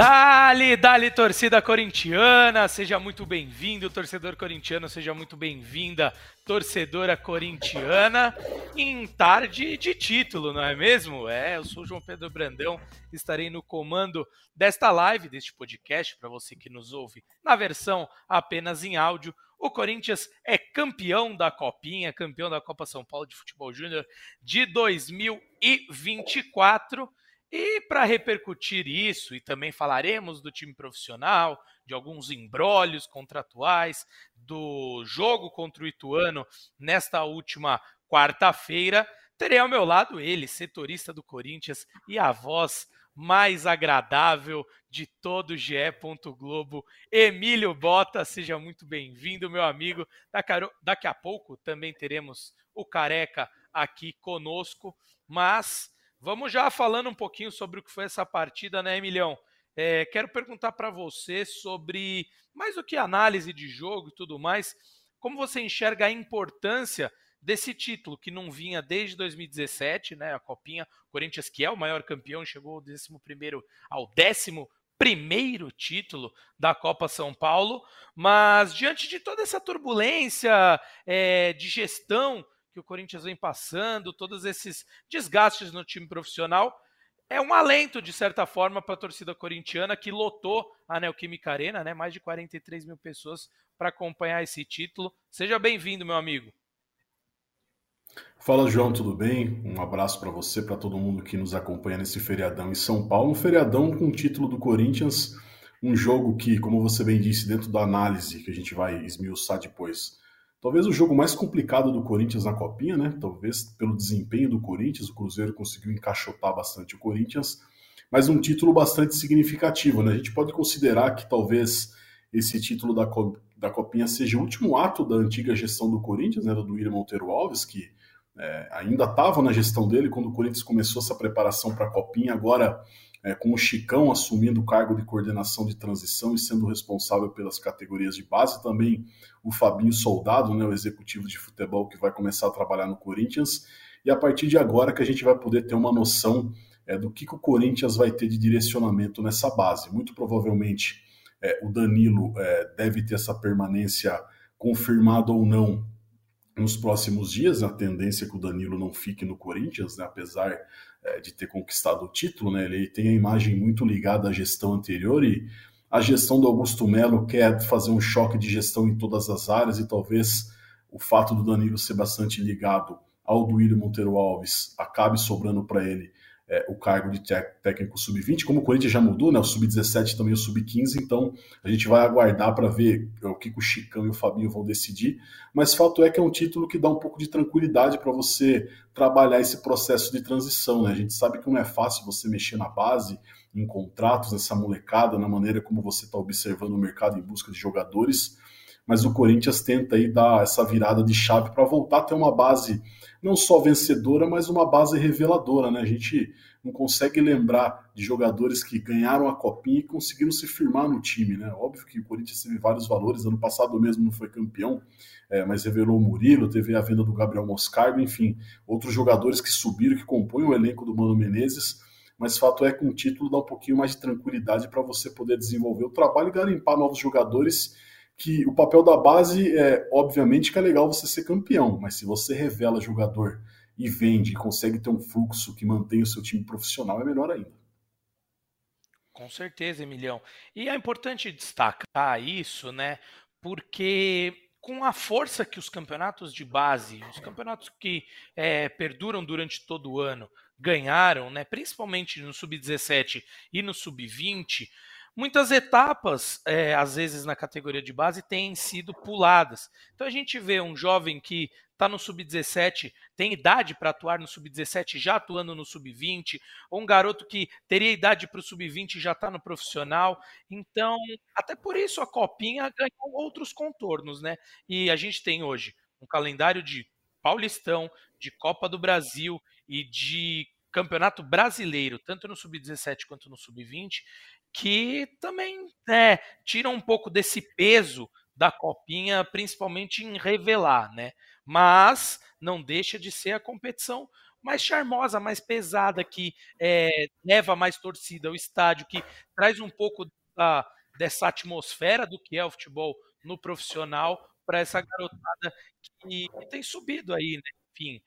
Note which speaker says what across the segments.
Speaker 1: Dali, dali, torcida corintiana, seja muito bem-vindo, torcedor corintiano, seja muito bem-vinda, torcedora corintiana, em tarde de título, não é mesmo? É, eu sou João Pedro Brandão, estarei no comando desta live, deste podcast, para você que nos ouve na versão apenas em áudio. O Corinthians é campeão da Copinha, campeão da Copa São Paulo de Futebol Júnior de 2024. E para repercutir isso, e também falaremos do time profissional, de alguns embrólios contratuais, do jogo contra o Ituano nesta última quarta-feira, terei ao meu lado ele, setorista do Corinthians e a voz mais agradável de todo o GE. Globo, Emílio Bota. Seja muito bem-vindo, meu amigo. Daqui a pouco também teremos o Careca aqui conosco, mas Vamos já falando um pouquinho sobre o que foi essa partida, né, Emilhão? É, quero perguntar para você sobre, mais do que análise de jogo e tudo mais, como você enxerga a importância desse título que não vinha desde 2017, né? A Copinha, Corinthians, que é o maior campeão, chegou do 11 ao décimo primeiro título da Copa São Paulo, mas diante de toda essa turbulência é, de gestão que o Corinthians vem passando, todos esses desgastes no time profissional, é um alento, de certa forma, para a torcida corintiana que lotou a Neoquímica Arena, né? Mais de 43 mil pessoas para acompanhar esse título. Seja bem-vindo, meu amigo.
Speaker 2: Fala, João, tudo bem? Um abraço para você, para todo mundo que nos acompanha nesse feriadão em São Paulo. Um feriadão com o título do Corinthians, um jogo que, como você bem disse, dentro da análise que a gente vai esmiuçar depois, Talvez o jogo mais complicado do Corinthians na Copinha, né? Talvez pelo desempenho do Corinthians, o Cruzeiro conseguiu encaixotar bastante o Corinthians, mas um título bastante significativo, né? A gente pode considerar que talvez esse título da, da Copinha seja o último ato da antiga gestão do Corinthians, né? Do William Monteiro Alves, que é, ainda estava na gestão dele quando o Corinthians começou essa preparação para a Copinha, agora é, com o Chicão assumindo o cargo de coordenação de transição e sendo responsável pelas categorias de base, também o Fabinho Soldado, né, o executivo de futebol que vai começar a trabalhar no Corinthians, e a partir de agora que a gente vai poder ter uma noção é, do que, que, o Corinthians vai ter de direcionamento nessa base. Muito provavelmente é, o Danilo é, deve ter essa permanência confirmada ou não nos próximos dias. A tendência é que o Danilo não fique no Corinthians, né, apesar é, de ter conquistado o título, né? Ele tem a imagem muito ligada à gestão anterior e a gestão do Augusto Melo quer fazer um choque de gestão em todas as áreas e talvez o fato do Danilo ser bastante ligado ao William Monteiro Alves acabe sobrando para ele é, o cargo de técnico sub-20, como o Corinthians já mudou, né? O sub-17 também o sub-15, então a gente vai aguardar para ver o que o Chicão e o Fabinho vão decidir. Mas fato é que é um título que dá um pouco de tranquilidade para você trabalhar esse processo de transição, né? A gente sabe que não é fácil você mexer na base, em contratos, nessa molecada, na maneira como você está observando o mercado em busca de jogadores mas o Corinthians tenta aí dar essa virada de chave para voltar a ter uma base não só vencedora, mas uma base reveladora, né? A gente não consegue lembrar de jogadores que ganharam a copinha e conseguiram se firmar no time, né? Óbvio que o Corinthians teve vários valores, ano passado mesmo não foi campeão, é, mas revelou o Murilo, teve a venda do Gabriel Moscardo, enfim, outros jogadores que subiram, que compõem o elenco do Mano Menezes, mas fato é que um título dá um pouquinho mais de tranquilidade para você poder desenvolver o trabalho e garimpar novos jogadores que o papel da base é, obviamente, que é legal você ser campeão, mas se você revela jogador e vende consegue ter um fluxo que mantém o seu time profissional, é melhor ainda.
Speaker 1: Com certeza, Emilhão. E é importante destacar isso, né? Porque com a força que os campeonatos de base, os campeonatos que é, perduram durante todo o ano, ganharam, né? Principalmente no sub-17 e no sub-20, Muitas etapas, é, às vezes na categoria de base, têm sido puladas. Então a gente vê um jovem que está no sub-17, tem idade para atuar no sub-17, já atuando no sub-20, ou um garoto que teria idade para o sub-20 e já está no profissional. Então, até por isso a Copinha ganhou outros contornos, né? E a gente tem hoje um calendário de Paulistão, de Copa do Brasil e de Campeonato Brasileiro, tanto no sub-17 quanto no sub-20, que também né, tira um pouco desse peso da copinha, principalmente em revelar, né? Mas não deixa de ser a competição mais charmosa, mais pesada, que é, leva mais torcida ao estádio, que traz um pouco da, dessa atmosfera do que é o futebol no profissional para essa garotada que, que, tem subido aí, né? Enfim.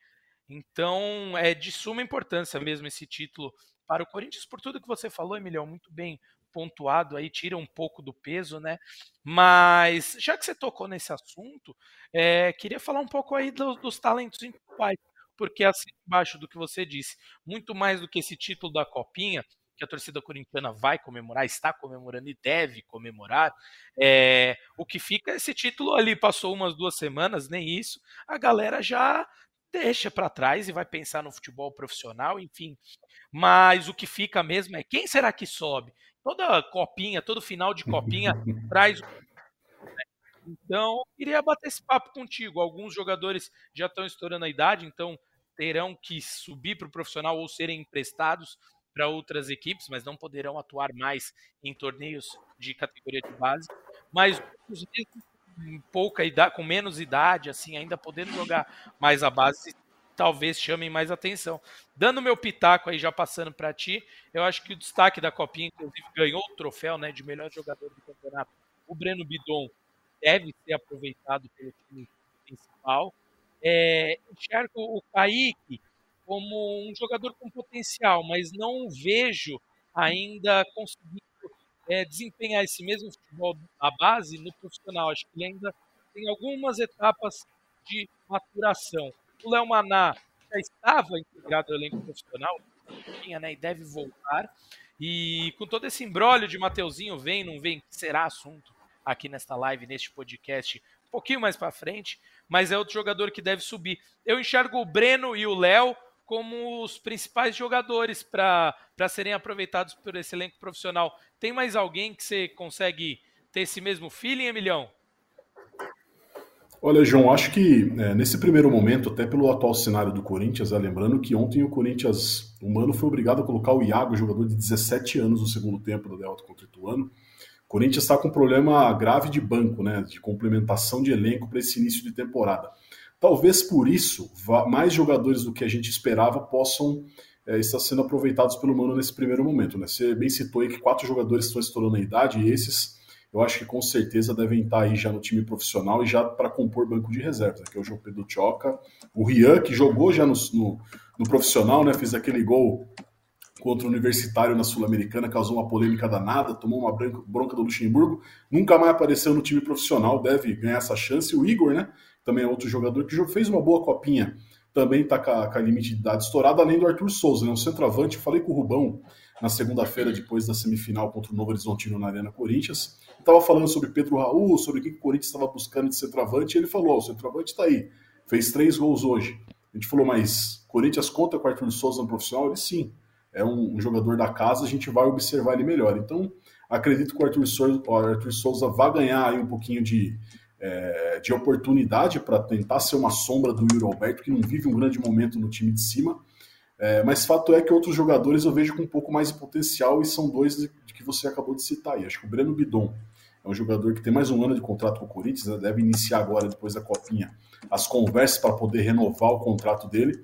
Speaker 1: Então é de suma importância mesmo esse título para o Corinthians, por tudo que você falou, Emilhão, muito bem pontuado aí, tira um pouco do peso, né? Mas já que você tocou nesse assunto, é, queria falar um pouco aí dos, dos talentos individuais, porque assim, embaixo do que você disse, muito mais do que esse título da Copinha, que a torcida corintiana vai comemorar, está comemorando e deve comemorar, é, o que fica esse título ali, passou umas duas semanas, nem isso, a galera já deixa para trás e vai pensar no futebol profissional, enfim. Mas o que fica mesmo é quem será que sobe? Toda copinha, todo final de copinha traz. Então, queria bater esse papo contigo. Alguns jogadores já estão estourando a idade, então terão que subir para o profissional ou serem emprestados para outras equipes, mas não poderão atuar mais em torneios de categoria de base. Mas os com pouca idade, com menos idade, assim, ainda podendo jogar mais a base, talvez chamem mais atenção. Dando meu pitaco aí, já passando para ti, eu acho que o destaque da Copinha, inclusive, ganhou o troféu né, de melhor jogador do campeonato. O Breno Bidon deve ser aproveitado pelo time principal. É, enxergo o Kaique como um jogador com potencial, mas não vejo ainda conseguindo é, desempenhar esse mesmo futebol à base no profissional. Acho que ele ainda tem algumas etapas de maturação. O Léo Maná já estava integrado ao elenco profissional, tinha, né, e deve voltar. E com todo esse embrólio de Mateuzinho, vem, não vem, será assunto aqui nesta live, neste podcast, um pouquinho mais para frente, mas é outro jogador que deve subir. Eu enxergo o Breno e o Léo como os principais jogadores para serem aproveitados por esse elenco profissional. Tem mais alguém que você consegue ter esse mesmo feeling, Emilhão?
Speaker 2: Olha, João, acho que é, nesse primeiro momento, até pelo atual cenário do Corinthians, é, lembrando que ontem o Corinthians, o Mano foi obrigado a colocar o Iago, jogador de 17 anos, no segundo tempo da derrota contra o Ituano. O Corinthians está com um problema grave de banco, né, de complementação de elenco para esse início de temporada. Talvez por isso, mais jogadores do que a gente esperava possam é, estar sendo aproveitados pelo Mano nesse primeiro momento. Né? Você bem citou aí que quatro jogadores estão estourando a idade e esses eu acho que com certeza devem estar aí já no time profissional e já para compor banco de reservas, que é o João Pedro Choca, o Rian, que jogou já no, no, no profissional, né, fez aquele gol contra o Universitário na Sul-Americana, causou uma polêmica danada, tomou uma bronca do Luxemburgo, nunca mais apareceu no time profissional, deve ganhar essa chance. O Igor, né, também é outro jogador que fez uma boa copinha, também está com, com, a limite de idade estourada, além do Arthur Souza, né, um centroavante, falei com o Rubão na segunda-feira, depois da semifinal contra o Novo Horizontino na Arena Corinthians, estava falando sobre Pedro Raul, sobre o que o Corinthians estava buscando de centroavante, e ele falou: o centroavante está aí, fez três gols hoje. A gente falou, mas Corinthians conta com o Arthur Souza no profissional? Ele sim, é um, um, jogador da casa, a gente vai observar ele melhor. Então, acredito que o Arthur Souza, Arthur Souza vai ganhar aí um pouquinho de, é, de oportunidade para tentar ser uma sombra do Yuri Alberto, que não vive um grande momento no time de cima. É, mas fato é que outros jogadores eu vejo com um pouco mais de potencial e são dois de, de que você acabou de citar aí. Acho que o Breno Bidon é um jogador que tem mais um ano de contrato com o Corinthians, né? deve iniciar agora, depois da Copinha, as conversas para poder renovar o contrato dele.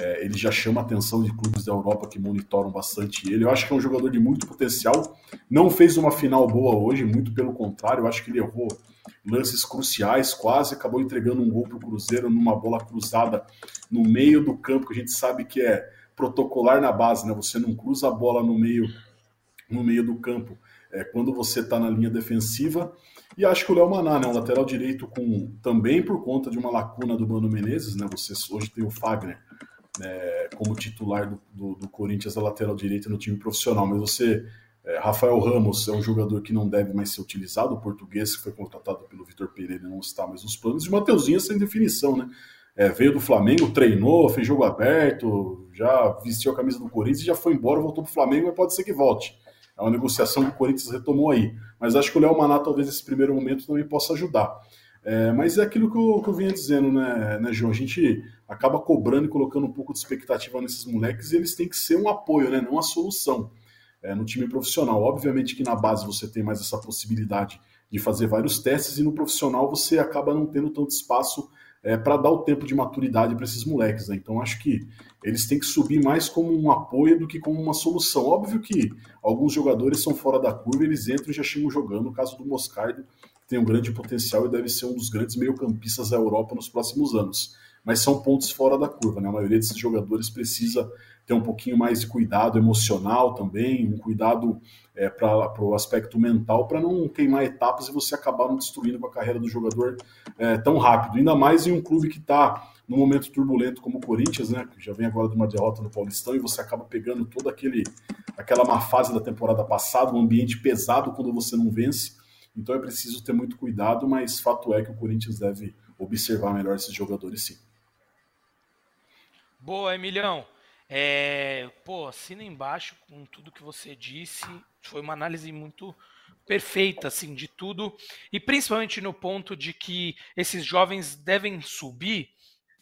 Speaker 2: É, ele já chama a atenção de clubes da Europa que monitoram bastante ele. Eu acho que é um jogador de muito potencial. Não fez uma final boa hoje, muito pelo contrário. Eu acho que ele errou lances cruciais, quase acabou entregando um gol para o Cruzeiro numa bola cruzada no meio do campo, que a gente sabe que é protocolar na base, né? Você não cruza a bola no meio, no meio do campo é, quando você está na linha defensiva. E acho que o Léo Maná, né, um lateral direito com também por conta de uma lacuna do Mano Menezes, né? Você hoje tem o Fagner né, como titular do, do, do Corinthians a lateral direita no time profissional, mas você é, Rafael Ramos é um jogador que não deve mais ser utilizado, o português que foi contratado pelo Vitor Pereira não está mais nos planos, e o Mateuzinho sem definição, né? É, veio do Flamengo, treinou, fez jogo aberto, já vestiu a camisa do Corinthians e já foi embora, voltou para o Flamengo, mas pode ser que volte. É uma negociação que o Corinthians retomou aí. Mas acho que o Léo Maná, talvez, nesse primeiro momento, também possa ajudar. É, mas é aquilo que eu, que eu vinha dizendo, né, né, João? A gente acaba cobrando e colocando um pouco de expectativa nesses moleques e eles têm que ser um apoio, né, não a solução é, no time profissional. Obviamente que na base você tem mais essa possibilidade de fazer vários testes e no profissional você acaba não tendo tanto espaço é, para dar o tempo de maturidade para esses moleques. Né? Então acho que eles têm que subir mais como um apoio do que como uma solução. Óbvio que alguns jogadores são fora da curva, eles entram e já chegam jogando. No caso do Moscardo, tem um grande potencial e deve ser um dos grandes meio-campistas da Europa nos próximos anos. Mas são pontos fora da curva, né? A maioria desses jogadores precisa ter um pouquinho mais de cuidado emocional também, um cuidado é, para o aspecto mental, para não queimar etapas e você acabar não destruindo a carreira do jogador é, tão rápido. Ainda mais em um clube que está num momento turbulento como o Corinthians, né? Que já vem agora de uma derrota no Paulistão e você acaba pegando toda aquele, aquela má fase da temporada passada, um ambiente pesado quando você não vence. Então é preciso ter muito cuidado, mas fato é que o Corinthians deve observar melhor esses jogadores sim.
Speaker 1: Boa, Emilhão. É, pô, assina embaixo com tudo que você disse. Foi uma análise muito perfeita, assim, de tudo. E principalmente no ponto de que esses jovens devem subir,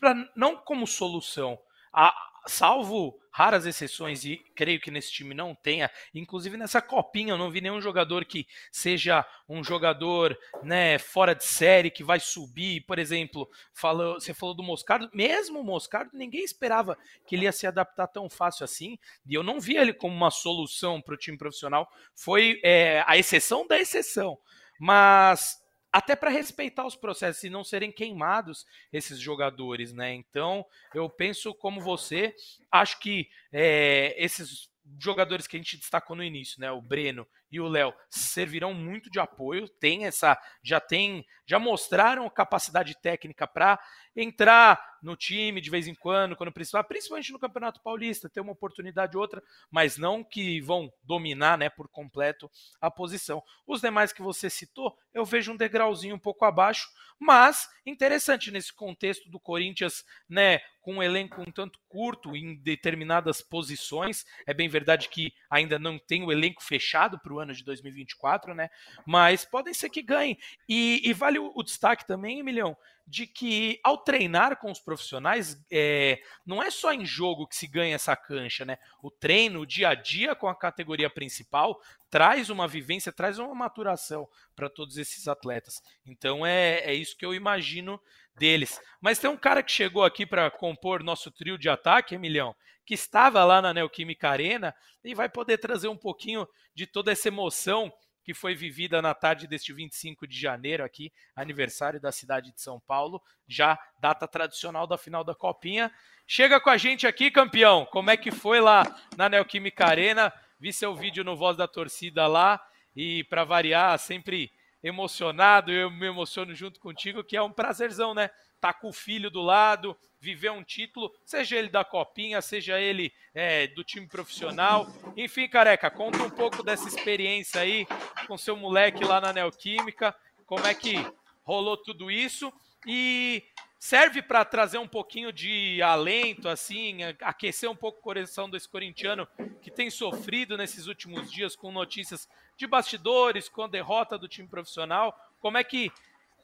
Speaker 1: pra, não como solução, a, salvo raras exceções, e creio que nesse time não tenha, inclusive nessa copinha eu não vi nenhum jogador que seja um jogador né, fora de série, que vai subir, por exemplo, falou, você falou do Moscardo, mesmo o Moscardo, ninguém esperava que ele ia se adaptar tão fácil assim, e eu não vi ele como uma solução para o time profissional, foi é, a exceção da exceção, mas até para respeitar os processos e não serem queimados esses jogadores, né? Então, eu penso como você, acho que é, esses jogadores que a gente destacou no início, né? O Breno e o Léo servirão muito de apoio, tem essa, já tem, já mostraram capacidade técnica para entrar no time de vez em quando, quando precisar, principalmente no Campeonato Paulista, ter uma oportunidade ou outra, mas não que vão dominar, né, por completo a posição. Os demais que você citou, eu vejo um degrauzinho um pouco abaixo, mas interessante nesse contexto do Corinthians, né, com um elenco um tanto curto em determinadas posições. É bem verdade que ainda não tem o elenco fechado para o ano de 2024, né? Mas podem ser que ganhem. E, e vale o, o, destaque também, Emilhão, de que ao treinar com os profissionais, é, não é só em jogo que se ganha essa cancha, né? O treino, o dia a dia com a categoria principal, traz uma vivência, traz uma maturação para todos esses atletas. Então é, é isso que eu imagino deles. Mas tem um cara que chegou aqui para compor nosso trio de ataque, Emilhão, que estava lá na Neoquímica Arena e vai poder trazer um pouquinho de toda essa emoção que foi vivida na tarde deste 25 de janeiro aqui, aniversário da cidade de São Paulo, já data tradicional da final da Copinha. Chega com a gente aqui, campeão. Como é que foi lá na Neoquímica Arena? Vi seu vídeo no Voz da Torcida lá e para variar, sempre emocionado, eu me emociono junto contigo, que é um prazerzão, né? Tá com o filho do lado, viver um título, seja ele da Copinha, seja ele é, do time profissional. Enfim, careca, conta um pouco dessa experiência aí com seu moleque lá na Neoquímica, como é que rolou tudo isso e serve para trazer um pouquinho de alento, assim, aquecer um pouco o coração desse corintiano que tem sofrido nesses últimos dias com notícias de bastidores, com a derrota do time profissional. Como é que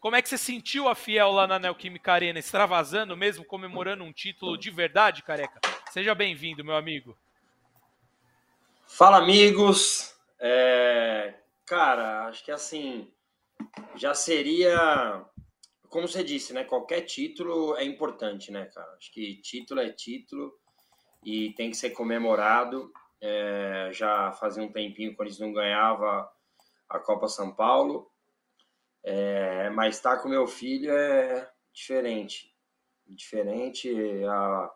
Speaker 1: como é que você sentiu a Fiel lá na Neoquímica Arena, extravasando mesmo, comemorando um título de verdade, careca? Seja bem-vindo, meu amigo.
Speaker 3: Fala, amigos. É... Cara, acho que assim, já seria, como você disse, né? Qualquer título é importante, né, cara? Acho que título é título e tem que ser comemorado. É... Já fazia um tempinho quando eles não ganhava a Copa São Paulo é, mas estar tá com meu filho é diferente. Diferente. A,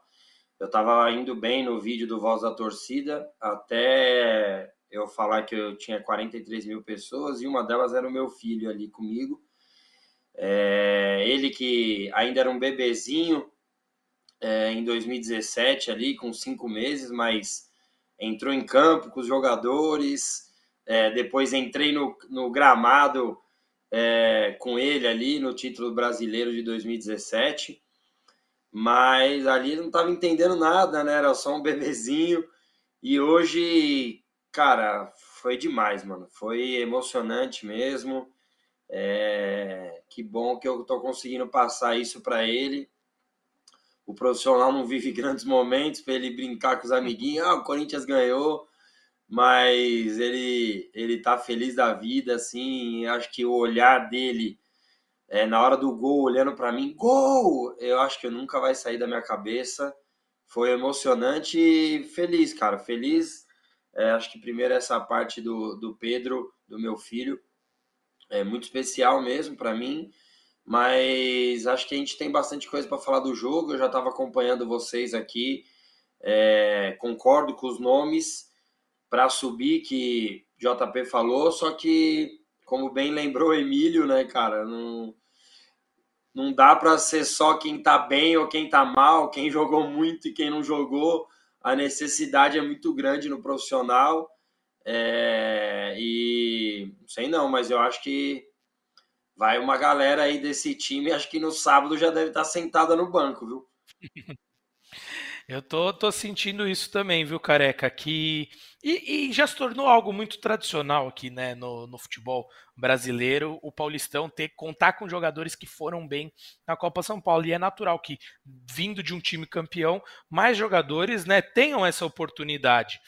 Speaker 3: eu estava indo bem no vídeo do Voz da Torcida, até eu falar que eu tinha 43 mil pessoas e uma delas era o meu filho ali comigo. É, ele que ainda era um bebezinho é, em 2017 ali, com cinco meses, mas entrou em campo com os jogadores. É, depois entrei no, no gramado é, com ele ali no título brasileiro de 2017, mas ali não estava entendendo nada, né? Era só um bebezinho. E hoje, cara, foi demais, mano. Foi emocionante mesmo. É, que bom que eu tô conseguindo passar isso para ele. O profissional não vive grandes momentos para ele brincar com os amiguinhos. Ah, o Corinthians ganhou mas ele ele tá feliz da vida, assim, acho que o olhar dele é, na hora do gol, olhando para mim, gol! Eu acho que nunca vai sair da minha cabeça. Foi emocionante e feliz, cara. Feliz. É, acho que primeiro essa parte do, do Pedro, do meu filho, é muito especial mesmo para mim. Mas acho que a gente tem bastante coisa para falar do jogo. Eu já estava acompanhando vocês aqui. É, concordo com os nomes para subir que JP falou, só que, como bem lembrou Emílio, né, cara, não, não dá para ser só quem tá bem ou quem tá mal, quem jogou muito e quem não jogou. A necessidade é muito grande no profissional. É, e não sei não, mas eu acho que vai uma galera aí desse time, acho que no sábado já deve estar sentada no banco, viu?
Speaker 1: Eu tô, tô sentindo isso também, viu, Careca? Que e, e, já se tornou algo muito tradicional aqui, né, no, no, futebol brasileiro, o Paulistão ter contar com jogadores que foram bem na Copa São Paulo. E é natural que, vindo de um time campeão, mais jogadores, né, tenham essa oportunidade.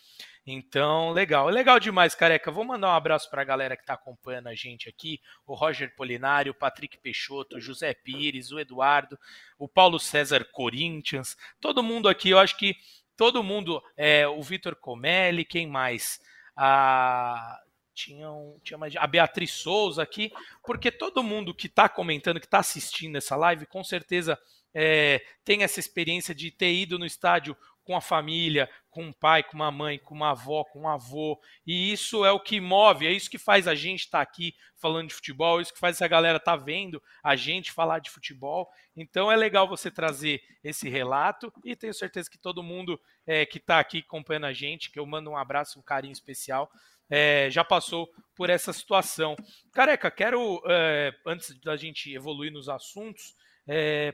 Speaker 1: Então, legal. Legal demais, careca. Vou mandar um abraço para a galera que está acompanhando a gente aqui: o Roger Polinário, o Patrick Peixoto, o José Pires, o Eduardo, o Paulo César Corinthians, todo mundo aqui. Eu acho que todo mundo, é, o Vitor Comelli, quem mais? A tinha, um, tinha mais, a Beatriz Souza aqui, porque todo mundo que está comentando, que está assistindo essa live, com certeza é, tem essa experiência de ter ido no estádio com a família, com um pai, com uma mãe, com uma avó, com um avô. E isso é o que move, é isso que faz a gente estar tá aqui falando de futebol, é isso que faz essa galera estar tá vendo a gente falar de futebol. Então é legal você trazer esse relato e tenho certeza que todo mundo é, que está aqui acompanhando a gente, que eu mando um abraço, um carinho especial, é, já passou por essa situação. Careca, quero, é, antes da gente evoluir nos assuntos,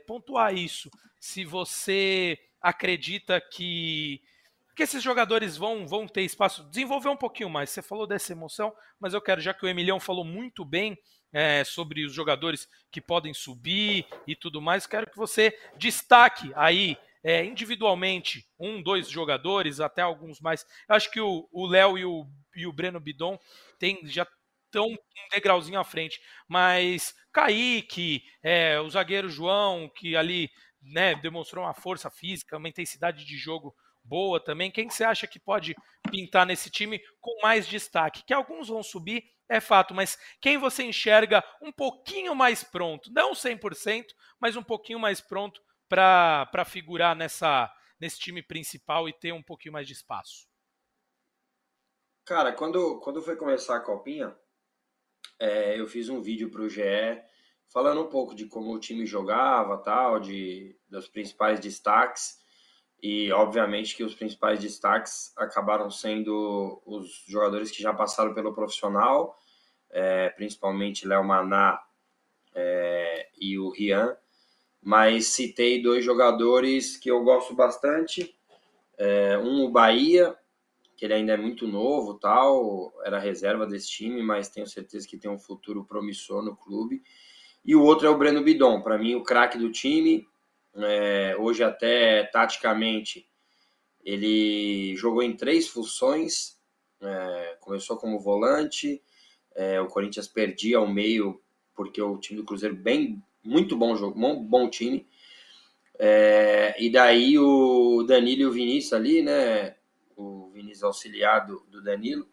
Speaker 1: pontuar isso. Se você acredita que que esses jogadores vão, vão ter espaço, desenvolver um pouquinho mais. Você falou dessa emoção, mas eu quero, já que o Emilhão falou muito bem é, sobre os jogadores que podem subir e tudo mais, quero que você destaque aí é, individualmente um, dois jogadores, até alguns mais. Eu acho que o Léo e o, e o Breno Bidon tem, já estão um degrauzinho à frente, mas Kaique, é, o zagueiro João, que ali né, demonstrou uma força física, uma intensidade de jogo boa também. Quem você acha que pode pintar nesse time com mais destaque? Que alguns vão subir, é fato, mas quem você enxerga um pouquinho mais pronto, não 100%, mas um pouquinho mais pronto para figurar nessa, nesse time principal e ter um pouquinho mais de espaço?
Speaker 3: Cara, quando, quando foi começar a copinha, é, eu fiz um vídeo para o GE falando um pouco de como o time jogava, tal, de dos principais destaques e obviamente que os principais destaques acabaram sendo os jogadores que já passaram pelo profissional, é, principalmente Léo Maná é, e o Rian, mas citei dois jogadores que eu gosto bastante, é, um o Bahia, que ele ainda é muito novo, tal, era reserva desse time, mas tenho certeza que tem um futuro promissor no clube, e o outro é o Breno Bidon, para mim o craque do time, é, hoje, até taticamente, ele jogou em três funções. É, começou como volante. É, o Corinthians perdia ao meio porque o time do Cruzeiro bem muito bom jogo, bom, bom time. É, e daí o Danilo e o Vinícius ali, né? O Vinícius auxiliar do, do Danilo,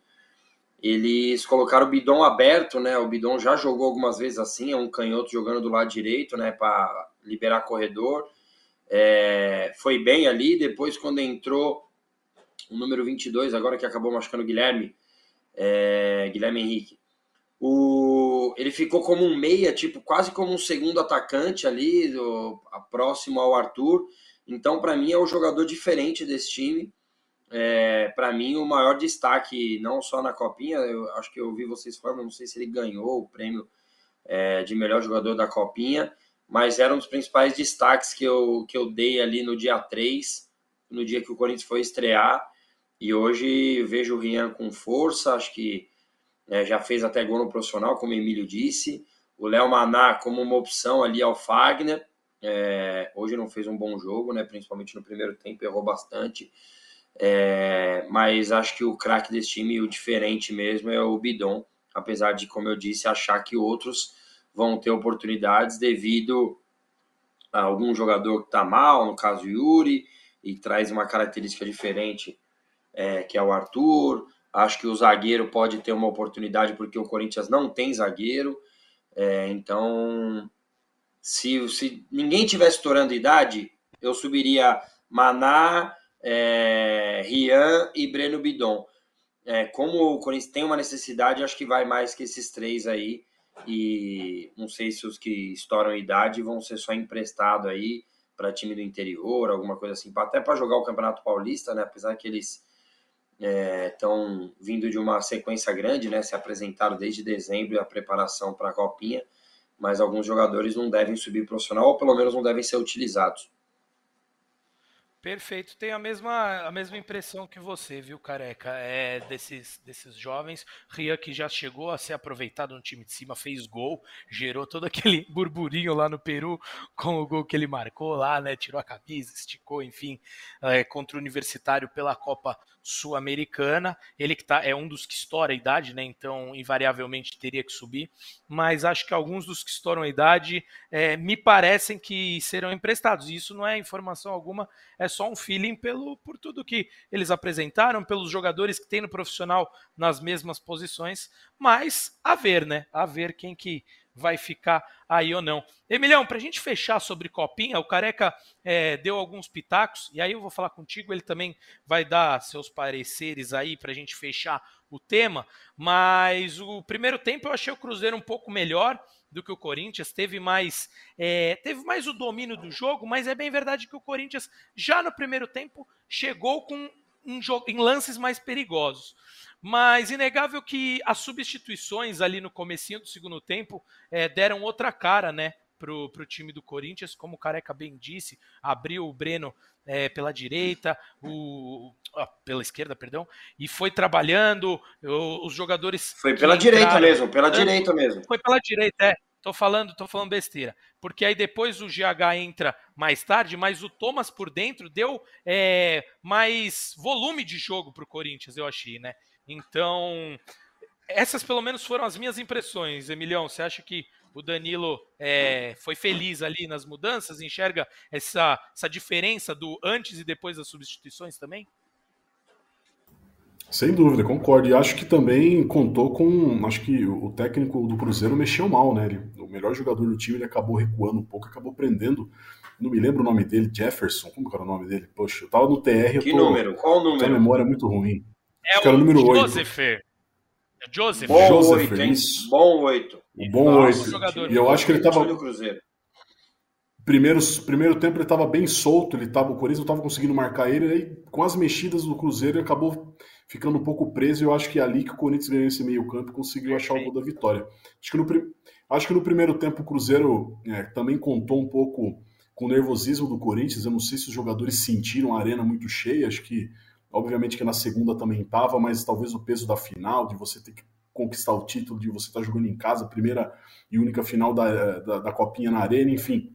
Speaker 3: eles colocaram o bidon aberto, né? O bidon já jogou algumas vezes assim, é um canhoto jogando do lado direito, né? Para liberar corredor é, foi bem ali. Depois, quando entrou o número 22, agora que acabou machucando o Guilherme, é, Guilherme Henrique, o, ele ficou como um meia, tipo, quase como um segundo atacante ali, do, próximo ao Arthur. Então, para mim, é um jogador diferente desse time. É, para mim, o maior destaque, não só na Copinha, eu acho que eu ouvi vocês falando, não sei se ele ganhou o prêmio é, de melhor jogador da Copinha, mas era um dos principais destaques que eu, que eu dei ali no dia 3, no dia que o Corinthians foi estrear. E hoje vejo o Rian com força, acho que é, já fez até gol no profissional, como o Emílio disse. O Léo Maná como uma opção ali ao Fagner. É, hoje não fez um bom jogo, né? principalmente no primeiro tempo, errou bastante. É, mas acho que o craque desse time, o diferente mesmo, é o Bidon, apesar de, como eu disse, achar que outros vão ter oportunidades devido a algum jogador que está mal, no caso Yuri, e traz uma característica diferente, é, que é o Arthur. Acho que o zagueiro pode ter uma oportunidade porque o Corinthians não tem zagueiro. É, então, se, se ninguém tivesse estourando idade, eu subiria Maná, é, Rian e Breno Bidon. É, como o Corinthians tem uma necessidade, acho que vai mais que esses três aí. E não sei se os que estouram idade vão ser só emprestado aí para time do interior, alguma coisa assim, até para jogar o Campeonato Paulista, né? Apesar que eles estão é, vindo de uma sequência grande, né? Se apresentaram desde dezembro a preparação para a Copinha, mas alguns jogadores não devem subir profissional, ou pelo menos não devem ser utilizados.
Speaker 1: Perfeito, tenho a mesma, a mesma impressão que você, viu, Careca? É desses, desses jovens. Ria que já chegou a ser aproveitado no time de cima, fez gol, gerou todo aquele burburinho lá no Peru com o gol que ele marcou lá, né? Tirou a camisa, esticou, enfim, é, contra o Universitário pela Copa Sul-Americana. Ele que tá, é um dos que estoura a idade, né? Então, invariavelmente teria que subir. Mas acho que alguns dos que estouram a idade é, me parecem que serão emprestados. Isso não é informação alguma, é só um feeling pelo, por tudo que eles apresentaram, pelos jogadores que tem no profissional nas mesmas posições. Mas a ver, né? A ver quem que vai ficar aí ou não. Emilhão, para a gente fechar sobre Copinha, o Careca é, deu alguns pitacos, e aí eu vou falar contigo, ele também vai dar seus pareceres aí para a gente fechar o tema, mas o primeiro tempo eu achei o Cruzeiro um pouco melhor do que o Corinthians, teve mais, é, teve mais o domínio do jogo, mas é bem verdade que o Corinthians já no primeiro tempo chegou com um jogo, em lances mais perigosos. Mas inegável que as substituições ali no comecinho do segundo tempo é, deram outra cara, né? Pro, pro time do Corinthians, como o Careca bem disse, abriu o Breno é, pela direita, o, pela esquerda, perdão, e foi trabalhando, o, os jogadores.
Speaker 3: Foi pela direita mesmo, pela direita mesmo.
Speaker 1: Foi pela direita, é. Tô falando, tô falando besteira. Porque aí depois o GH entra mais tarde, mas o Thomas por dentro deu é, mais volume de jogo pro Corinthians, eu achei, né? Então, essas pelo menos foram as minhas impressões. Emilhão, você acha que o Danilo é, foi feliz ali nas mudanças? Enxerga essa, essa diferença do antes e depois das substituições também?
Speaker 2: Sem dúvida, concordo. E acho que também contou com. Acho que o técnico do Cruzeiro mexeu mal, né? Ele, o melhor jogador do time ele acabou recuando um pouco, acabou prendendo. Não me lembro o nome dele, Jefferson. Como que era o nome dele? Poxa, eu tava no TR.
Speaker 3: Que tô, número? Qual o número? A
Speaker 2: memória é muito ruim.
Speaker 1: É o, o número Joseph. 8. É
Speaker 3: Joseph. Bom Joseph, 8,
Speaker 2: isso.
Speaker 3: Bom 8.
Speaker 2: O bom 8. E eu acho que ele estava. Primeiro, primeiro tempo ele estava bem solto, ele tava, o Corinthians não estava conseguindo marcar ele, aí com as mexidas do Cruzeiro ele acabou ficando um pouco preso eu acho que é ali que o Corinthians ganhou esse meio campo e conseguiu achar o gol da vitória. Acho que no, acho que no primeiro tempo o Cruzeiro é, também contou um pouco com o nervosismo do Corinthians, eu não sei se os jogadores sentiram a arena muito cheia, acho que Obviamente que na segunda também estava, mas talvez o peso da final, de você ter que conquistar o título, de você estar tá jogando em casa, primeira e única final da, da, da Copinha na Arena, enfim.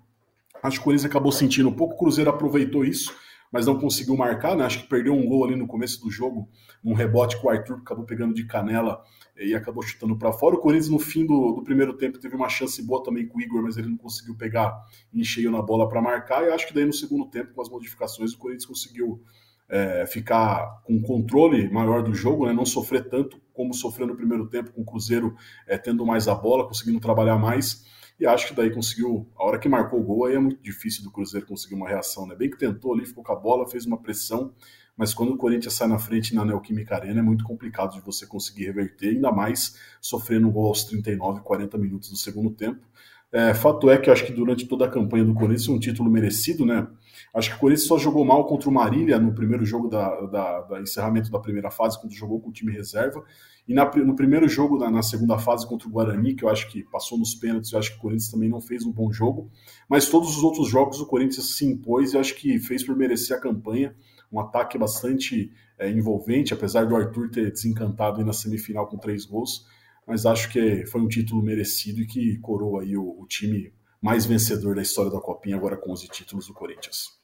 Speaker 2: Acho que o Corinthians acabou sentindo um pouco, o Cruzeiro aproveitou isso, mas não conseguiu marcar, né? Acho que perdeu um gol ali no começo do jogo, um rebote que o Arthur acabou pegando de canela e acabou chutando para fora. O Corinthians, no fim do, do, primeiro tempo, teve uma chance boa também com o Igor, mas ele não conseguiu pegar em cheio na bola para marcar. E acho que daí no segundo tempo, com as modificações, o Corinthians conseguiu é, ficar com controle maior do jogo, né, não sofrer tanto como sofreu no primeiro tempo, com o Cruzeiro é, tendo mais a bola, conseguindo trabalhar mais. E acho que daí conseguiu, a hora que marcou o gol, aí é muito difícil do Cruzeiro conseguir uma reação. Né? Bem que tentou ali, ficou com a bola, fez uma pressão, mas quando o Corinthians sai na frente na Neoquímica Arena é muito complicado de você conseguir reverter, ainda mais sofrendo um gol aos 39, 40 minutos do segundo tempo. É, fato é que acho que durante toda a campanha do Corinthians um título merecido, né? Acho que o Corinthians só jogou mal contra o Marília no primeiro jogo da, da, da encerramento da primeira fase, quando jogou com o time reserva. E na, no primeiro jogo, na, na, segunda fase contra o Guarani, que eu acho que passou nos pênaltis, eu acho que o Corinthians também não fez um bom jogo. Mas todos os outros jogos o Corinthians se impôs e acho que fez por merecer a campanha. Um ataque bastante é, envolvente, apesar do Arthur ter desencantado aí na semifinal com três gols mas acho que foi um título merecido e que coroa aí o, o time mais vencedor da história da Copinha, agora com 11 títulos do Corinthians.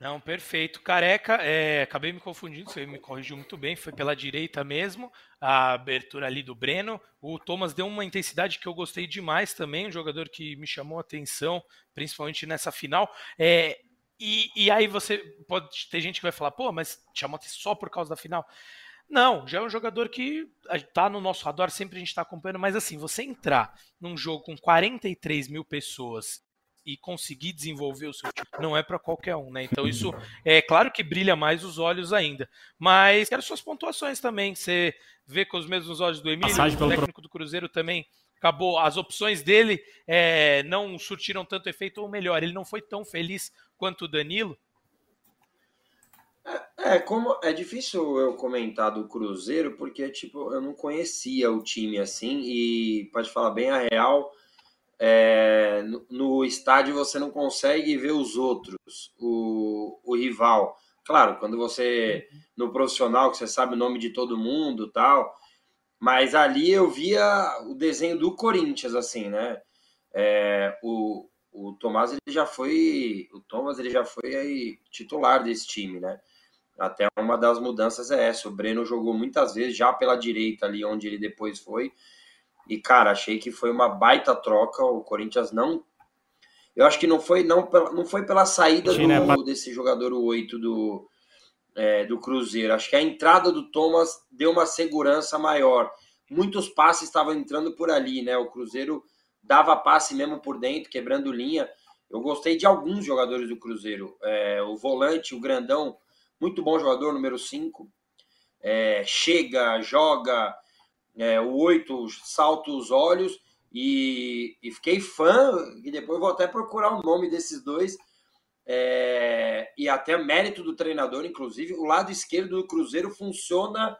Speaker 1: Não, perfeito. Careca, é, acabei me confundindo, você me corrigiu muito bem, foi pela direita mesmo, a abertura ali do Breno. O Thomas deu uma intensidade que eu gostei demais também, um jogador que me chamou a atenção, principalmente nessa final. É, e, e aí você pode ter gente que vai falar, pô, mas chamou atenção só por causa da final. Não, já é um jogador que está no nosso radar, sempre a gente está acompanhando, mas assim, você entrar num jogo com 43 mil pessoas e conseguir desenvolver o seu time não é para qualquer um, né? Então isso é claro que brilha mais os olhos ainda. Mas quero suas pontuações também. Você vê com os mesmos olhos do Emílio, o técnico do Cruzeiro também acabou. As opções dele é, não surtiram tanto efeito, ou melhor, ele não foi tão feliz quanto o Danilo.
Speaker 3: É, é, como é difícil eu comentar do Cruzeiro porque tipo eu não conhecia o time assim e pode falar bem a real é, no, no, estádio você não consegue ver os outros, o, o rival. Claro, quando você no profissional, que você sabe o nome de todo mundo tal, mas ali eu via o desenho do Corinthians, assim, né? É, o, o Tomás ele já foi. O Thomas ele já foi aí, titular desse time, né? Até uma das mudanças é essa. O Breno jogou muitas vezes já pela direita ali, onde ele depois foi. E, cara, achei que foi uma baita troca. O Corinthians não. Eu acho que não foi, não, não foi pela saída do, desse jogador, o 8 do, é, do Cruzeiro. Acho que a entrada do Thomas deu uma segurança maior. Muitos passes estavam entrando por ali, né? O Cruzeiro dava passe mesmo por dentro, quebrando linha. Eu gostei de alguns jogadores do Cruzeiro. É, o volante, o grandão, muito bom jogador, número 5. É, chega, joga, é, o 8 salta os olhos e, e, fiquei fã, e depois vou até procurar o nome desses dois, é, e até mérito do treinador, inclusive, o lado esquerdo do Cruzeiro funciona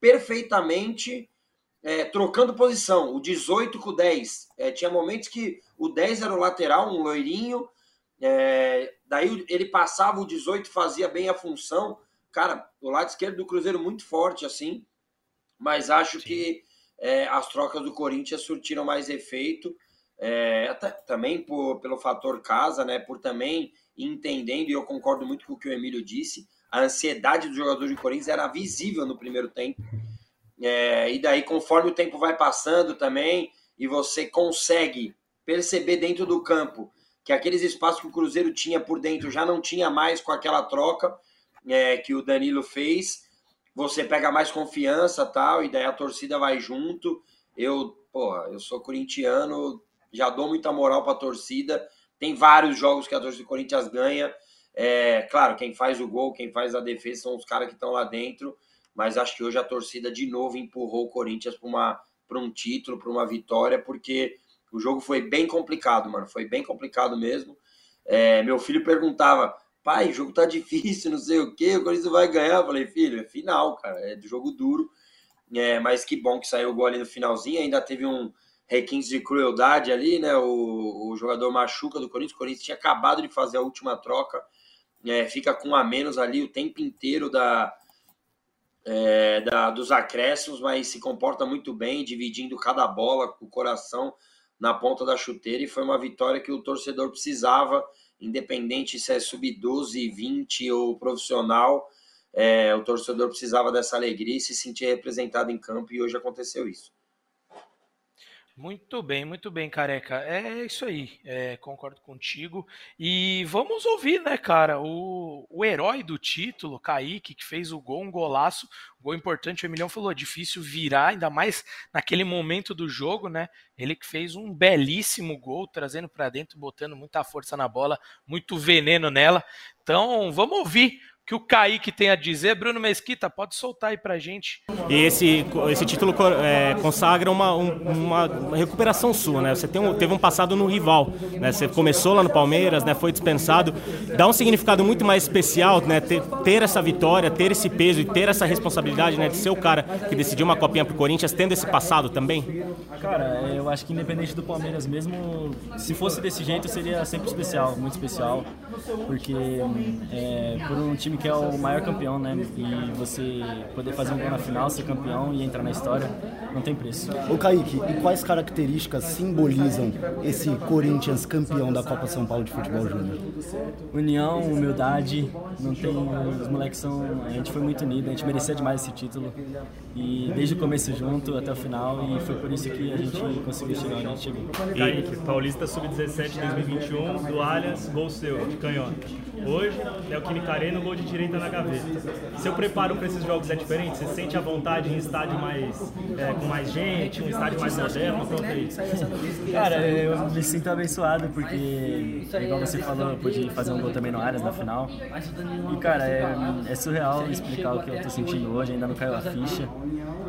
Speaker 3: perfeitamente é, trocando posição, o 18 com o 10. É, tinha momentos que o 10 era o lateral, um loirinho, é, daí ele passava o 18, fazia bem a função. Cara, o lado esquerdo do Cruzeiro muito forte, assim mas acho Sim. que é, as trocas do Corinthians surtiram mais efeito, é, até, também por, pelo fator casa, né, por também entendendo, e eu concordo muito com o que o Emílio disse, a ansiedade dos jogadores do Corinthians era visível no primeiro tempo, é, e daí conforme o tempo vai passando também, e você consegue perceber dentro do campo que aqueles espaços que o Cruzeiro tinha por dentro já não tinha mais com aquela troca é, que o Danilo fez, você pega mais confiança tal, e daí a torcida vai junto. Eu, porra, eu sou corintiano, já dou muita moral para a torcida. Tem vários jogos que a torcida do Corinthians ganha. É, claro, quem faz o gol, quem faz a defesa são os caras que estão lá dentro. Mas acho que hoje a torcida de novo empurrou o Corinthians para um título, para uma vitória, porque o jogo foi bem complicado, mano. Foi bem complicado mesmo. É, meu filho perguntava: pai, o jogo tá difícil, não sei o quê, o Corinthians vai ganhar. Eu falei, filho, é final, cara, é do jogo duro. É, mas que bom que saiu o gol ali no finalzinho, ainda teve um requinte de crueldade ali, né? O, o jogador machuca do Corinthians, o Corinthians tinha acabado de fazer a última troca, é, fica com a menos ali o tempo inteiro da, é, da, dos acréscimos, mas se comporta muito bem, dividindo cada bola com o coração na ponta da chuteira, e foi uma vitória que o torcedor precisava independente se é sub-12, 20 ou profissional, é, o torcedor precisava dessa alegria e se sentir representado em campo, e hoje aconteceu isso.
Speaker 1: Muito bem, muito bem, careca. É isso aí, é, concordo contigo. E vamos ouvir, né, cara, o, o herói do título, Kaique, que fez o gol, um golaço, gol importante. O Emilhão falou: difícil virar, ainda mais naquele momento do jogo, né? Ele que fez um belíssimo gol, trazendo para dentro, botando muita força na bola, muito veneno nela. Então, vamos ouvir que o Kaique tem a dizer. Bruno Mesquita, pode soltar aí pra gente.
Speaker 4: E esse, esse título é, consagra uma, uma recuperação sua, né? Você um, teve um passado no rival, né? Você começou lá no Palmeiras, né? Foi dispensado. Dá um significado muito mais especial, né? Ter, ter essa vitória, ter esse peso e ter essa responsabilidade, né? De ser o cara que decidiu uma copinha pro Corinthians, tendo esse passado também?
Speaker 5: Cara, eu acho que independente do Palmeiras mesmo, se fosse desse jeito seria sempre especial, muito especial, porque é, por um time que é o maior campeão, né? E você poder fazer um gol na final, ser campeão e entrar na história, não tem preço.
Speaker 6: Ô Kaique, e quais características simbolizam esse Corinthians campeão da Copa São Paulo de Futebol Júnior?
Speaker 5: União, humildade, não tem. Os moleques são. A gente foi muito unido, a gente merecia demais esse título. E desde o começo junto até o final, e foi por isso que a gente conseguiu chegar onde a gente chegou.
Speaker 7: Kaique, Paulista Sub-17 2021, do Allianz, gol seu, de canhota. Hoje é o Kimi Careno, gol de direita na gaveta. Seu preparo para esses jogos é diferente? Você sente a vontade em estádio mais, é, com mais gente, um estádio mais moderno? Aí.
Speaker 5: Cara, eu me sinto abençoado porque, igual você falou, eu pude fazer um gol também no Arias na final. E, cara, é, é surreal explicar o que eu tô sentindo hoje, ainda não caiu a ficha.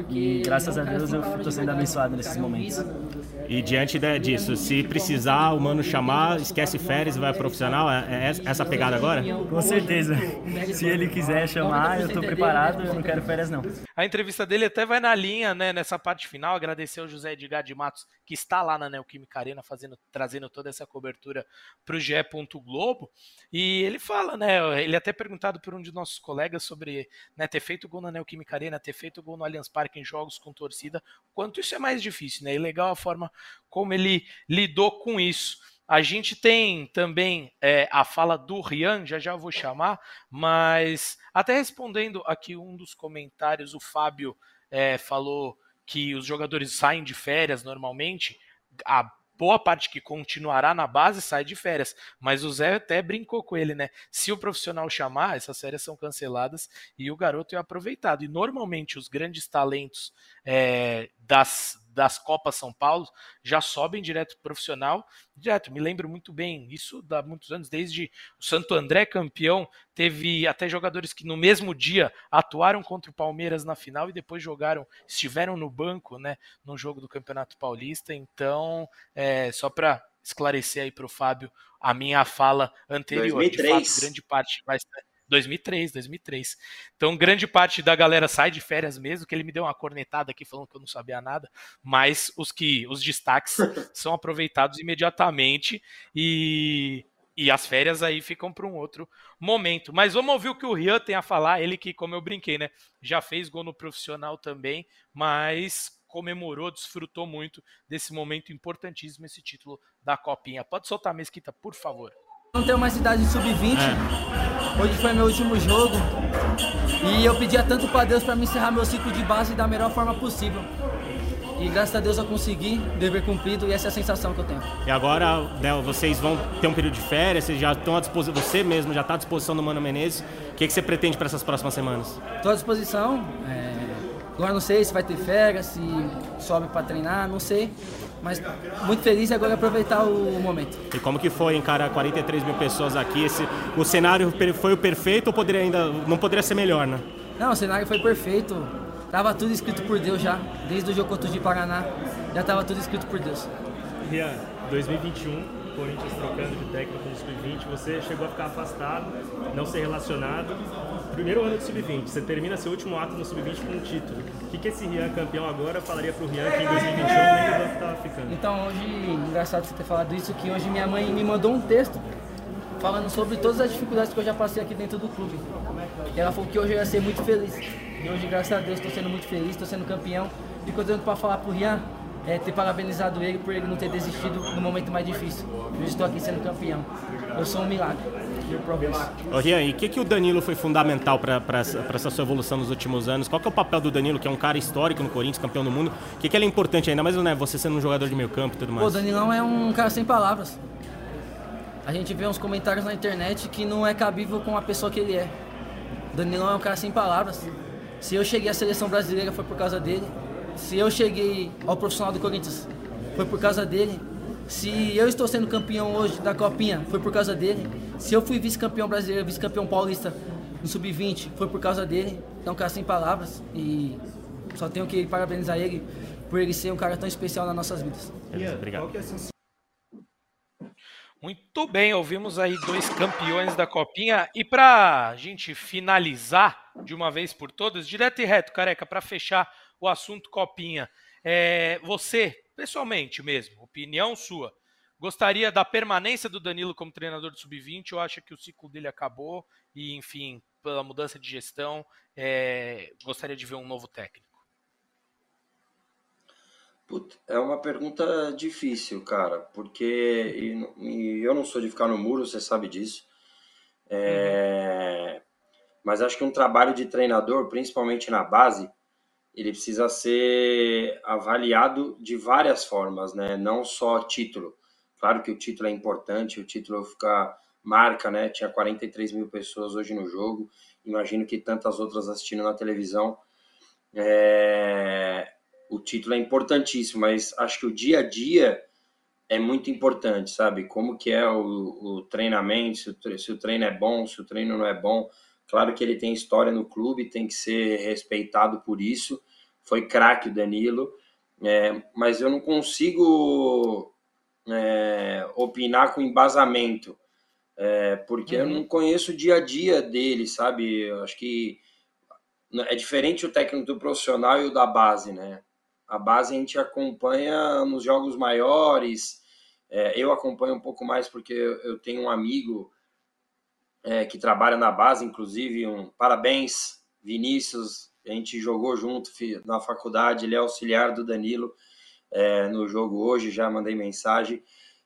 Speaker 5: E graças a Deus eu tô sendo abençoado nesses momentos.
Speaker 4: E diante disso, se precisar o mano chamar, esquece férias e vai profissional, é, é essa pegada agora?
Speaker 5: Com certeza. Se ele quiser chamar, eu tô preparado, eu não quero férias não.
Speaker 1: A entrevista dele até vai na linha, né, nessa parte final, agradecer ao José Edgar de Matos, que está lá na Neoquímica Arena, fazendo, trazendo toda essa cobertura para o GE. Globo, e ele fala, né, ele é até perguntado por um de nossos colegas sobre né, ter feito gol na Neoquímica Arena, ter feito gol no Allianz Parque em jogos com torcida, quanto isso é mais difícil, né, e legal a forma como ele lidou com isso. A gente tem também é, a fala do Rian, já já vou chamar, mas até respondendo aqui um dos comentários, o Fábio é, falou que os jogadores saem de férias normalmente. A boa parte que continuará na base sai de férias. Mas o Zé até brincou com ele, né? Se o profissional chamar, essas férias são canceladas e o garoto é aproveitado. E normalmente os grandes talentos é, das, das Copas São Paulo já sobem direto pro profissional. Direto, me lembro muito bem, isso há muitos anos, desde o Santo André campeão, teve até jogadores que no mesmo dia atuaram contra o Palmeiras na final e depois jogaram, estiveram no banco, né, no jogo do Campeonato Paulista. Então, é, só para esclarecer aí para o Fábio a minha fala anterior,
Speaker 3: 2003.
Speaker 1: de fato, grande parte vai ser 2003, 2003. Então, grande parte da galera sai de férias mesmo, que ele me deu uma cornetada aqui falando que eu não sabia nada, mas os que os destaques são aproveitados imediatamente e e as férias aí ficam para um outro momento. Mas vamos ouvir o que o Rian tem a falar, ele que, como eu brinquei, né, já fez gol no profissional também, mas comemorou, desfrutou muito desse momento importantíssimo, esse título da Copinha. Pode soltar a mesquita, por favor.
Speaker 8: Não tenho mais idade de sub-20. Hoje foi meu último jogo. E eu pedia tanto para Deus para me encerrar meu ciclo de base da melhor forma possível. E graças a Deus eu consegui, dever cumprido, e essa é a sensação que eu tenho.
Speaker 4: E agora, Del, vocês vão ter um período de férias, vocês já estão à disposição, você mesmo já está à disposição do Mano Menezes. O que, que você pretende para essas próximas semanas?
Speaker 8: Estou à disposição. É... Agora não sei se vai ter férias, se sobe para treinar, não sei. Mas muito feliz e agora aproveitar o momento.
Speaker 4: E como que foi encarar 43 mil pessoas aqui? Esse, o cenário foi o perfeito ou poderia ainda não poderia ser melhor, né?
Speaker 8: Não, o cenário foi perfeito. Tava tudo escrito por Deus já, desde o jogo contra o de Paraná, já tava tudo escrito por Deus.
Speaker 7: Rian, 2021, Corinthians trocando de técnico no Sub-20, você chegou a ficar afastado, não ser relacionado. Primeiro ano do Sub-20, você termina seu último ato no Sub-20 com um título. O que, que esse Rian campeão agora falaria pro Rian que em 2021 nem o estava ficando?
Speaker 8: Então hoje, engraçado você ter falado isso, que hoje minha mãe me mandou um texto falando sobre todas as dificuldades que eu já passei aqui dentro do clube. Ela falou que hoje eu ia ser muito feliz. E hoje, graças a Deus, estou sendo muito feliz, estou sendo campeão. E que eu para falar pro Rian é ter parabenizado ele por ele não ter desistido no momento mais difícil. Hoje estou aqui sendo campeão. Eu sou um milagre.
Speaker 4: Ô Rian, e o que, que o Danilo foi fundamental para essa sua evolução nos últimos anos? Qual que é o papel do Danilo, que é um cara histórico no Corinthians, campeão do mundo? O que, que ele é importante ainda mais, né, você sendo um jogador de meio campo e tudo mais?
Speaker 8: O Danilão é um cara sem palavras. A gente vê uns comentários na internet que não é cabível com a pessoa que ele é. O Danilão é um cara sem palavras. Se eu cheguei à seleção brasileira foi por causa dele. Se eu cheguei ao profissional do Corinthians foi por causa dele. Se eu estou sendo campeão hoje da Copinha foi por causa dele. Se eu fui vice-campeão brasileiro, vice-campeão paulista no sub-20 foi por causa dele. Então, cara sem palavras e só tenho que parabenizar ele por ele ser um cara tão especial nas nossas vidas.
Speaker 4: Beleza, obrigado.
Speaker 1: Muito bem, ouvimos aí dois campeões da Copinha. E para a gente finalizar de uma vez por todas, direto e reto, careca, para fechar o assunto Copinha, é, você pessoalmente mesmo, opinião sua, gostaria da permanência do Danilo como treinador do Sub-20 ou acha que o ciclo dele acabou e, enfim, pela mudança de gestão, é, gostaria de ver um novo técnico?
Speaker 3: é uma pergunta difícil, cara, porque e, eu não sou de ficar no muro, você sabe disso. É, mas acho que um trabalho de treinador, principalmente na base, ele precisa ser avaliado de várias formas, né? Não só título. Claro que o título é importante, o título fica marca, né? Tinha 43 mil pessoas hoje no jogo. Imagino que tantas outras assistindo na televisão. É, o título é importantíssimo, mas acho que o dia a dia é muito importante, sabe? Como que é o, o treinamento, se o, se o treino é bom, se o treino não é bom. Claro que ele tem história no clube, tem que ser respeitado por isso. Foi craque o Danilo, é, mas eu não consigo é, opinar com embasamento, é, porque uhum. eu não conheço o dia a dia dele, sabe? Eu acho que é diferente o técnico do profissional e o da base, né? A base a gente acompanha nos jogos maiores. É, eu acompanho um pouco mais porque eu tenho um amigo é, que trabalha na base, inclusive. Um parabéns, Vinícius. A gente jogou junto na faculdade. Ele é auxiliar do Danilo é, no jogo hoje. Já mandei mensagem.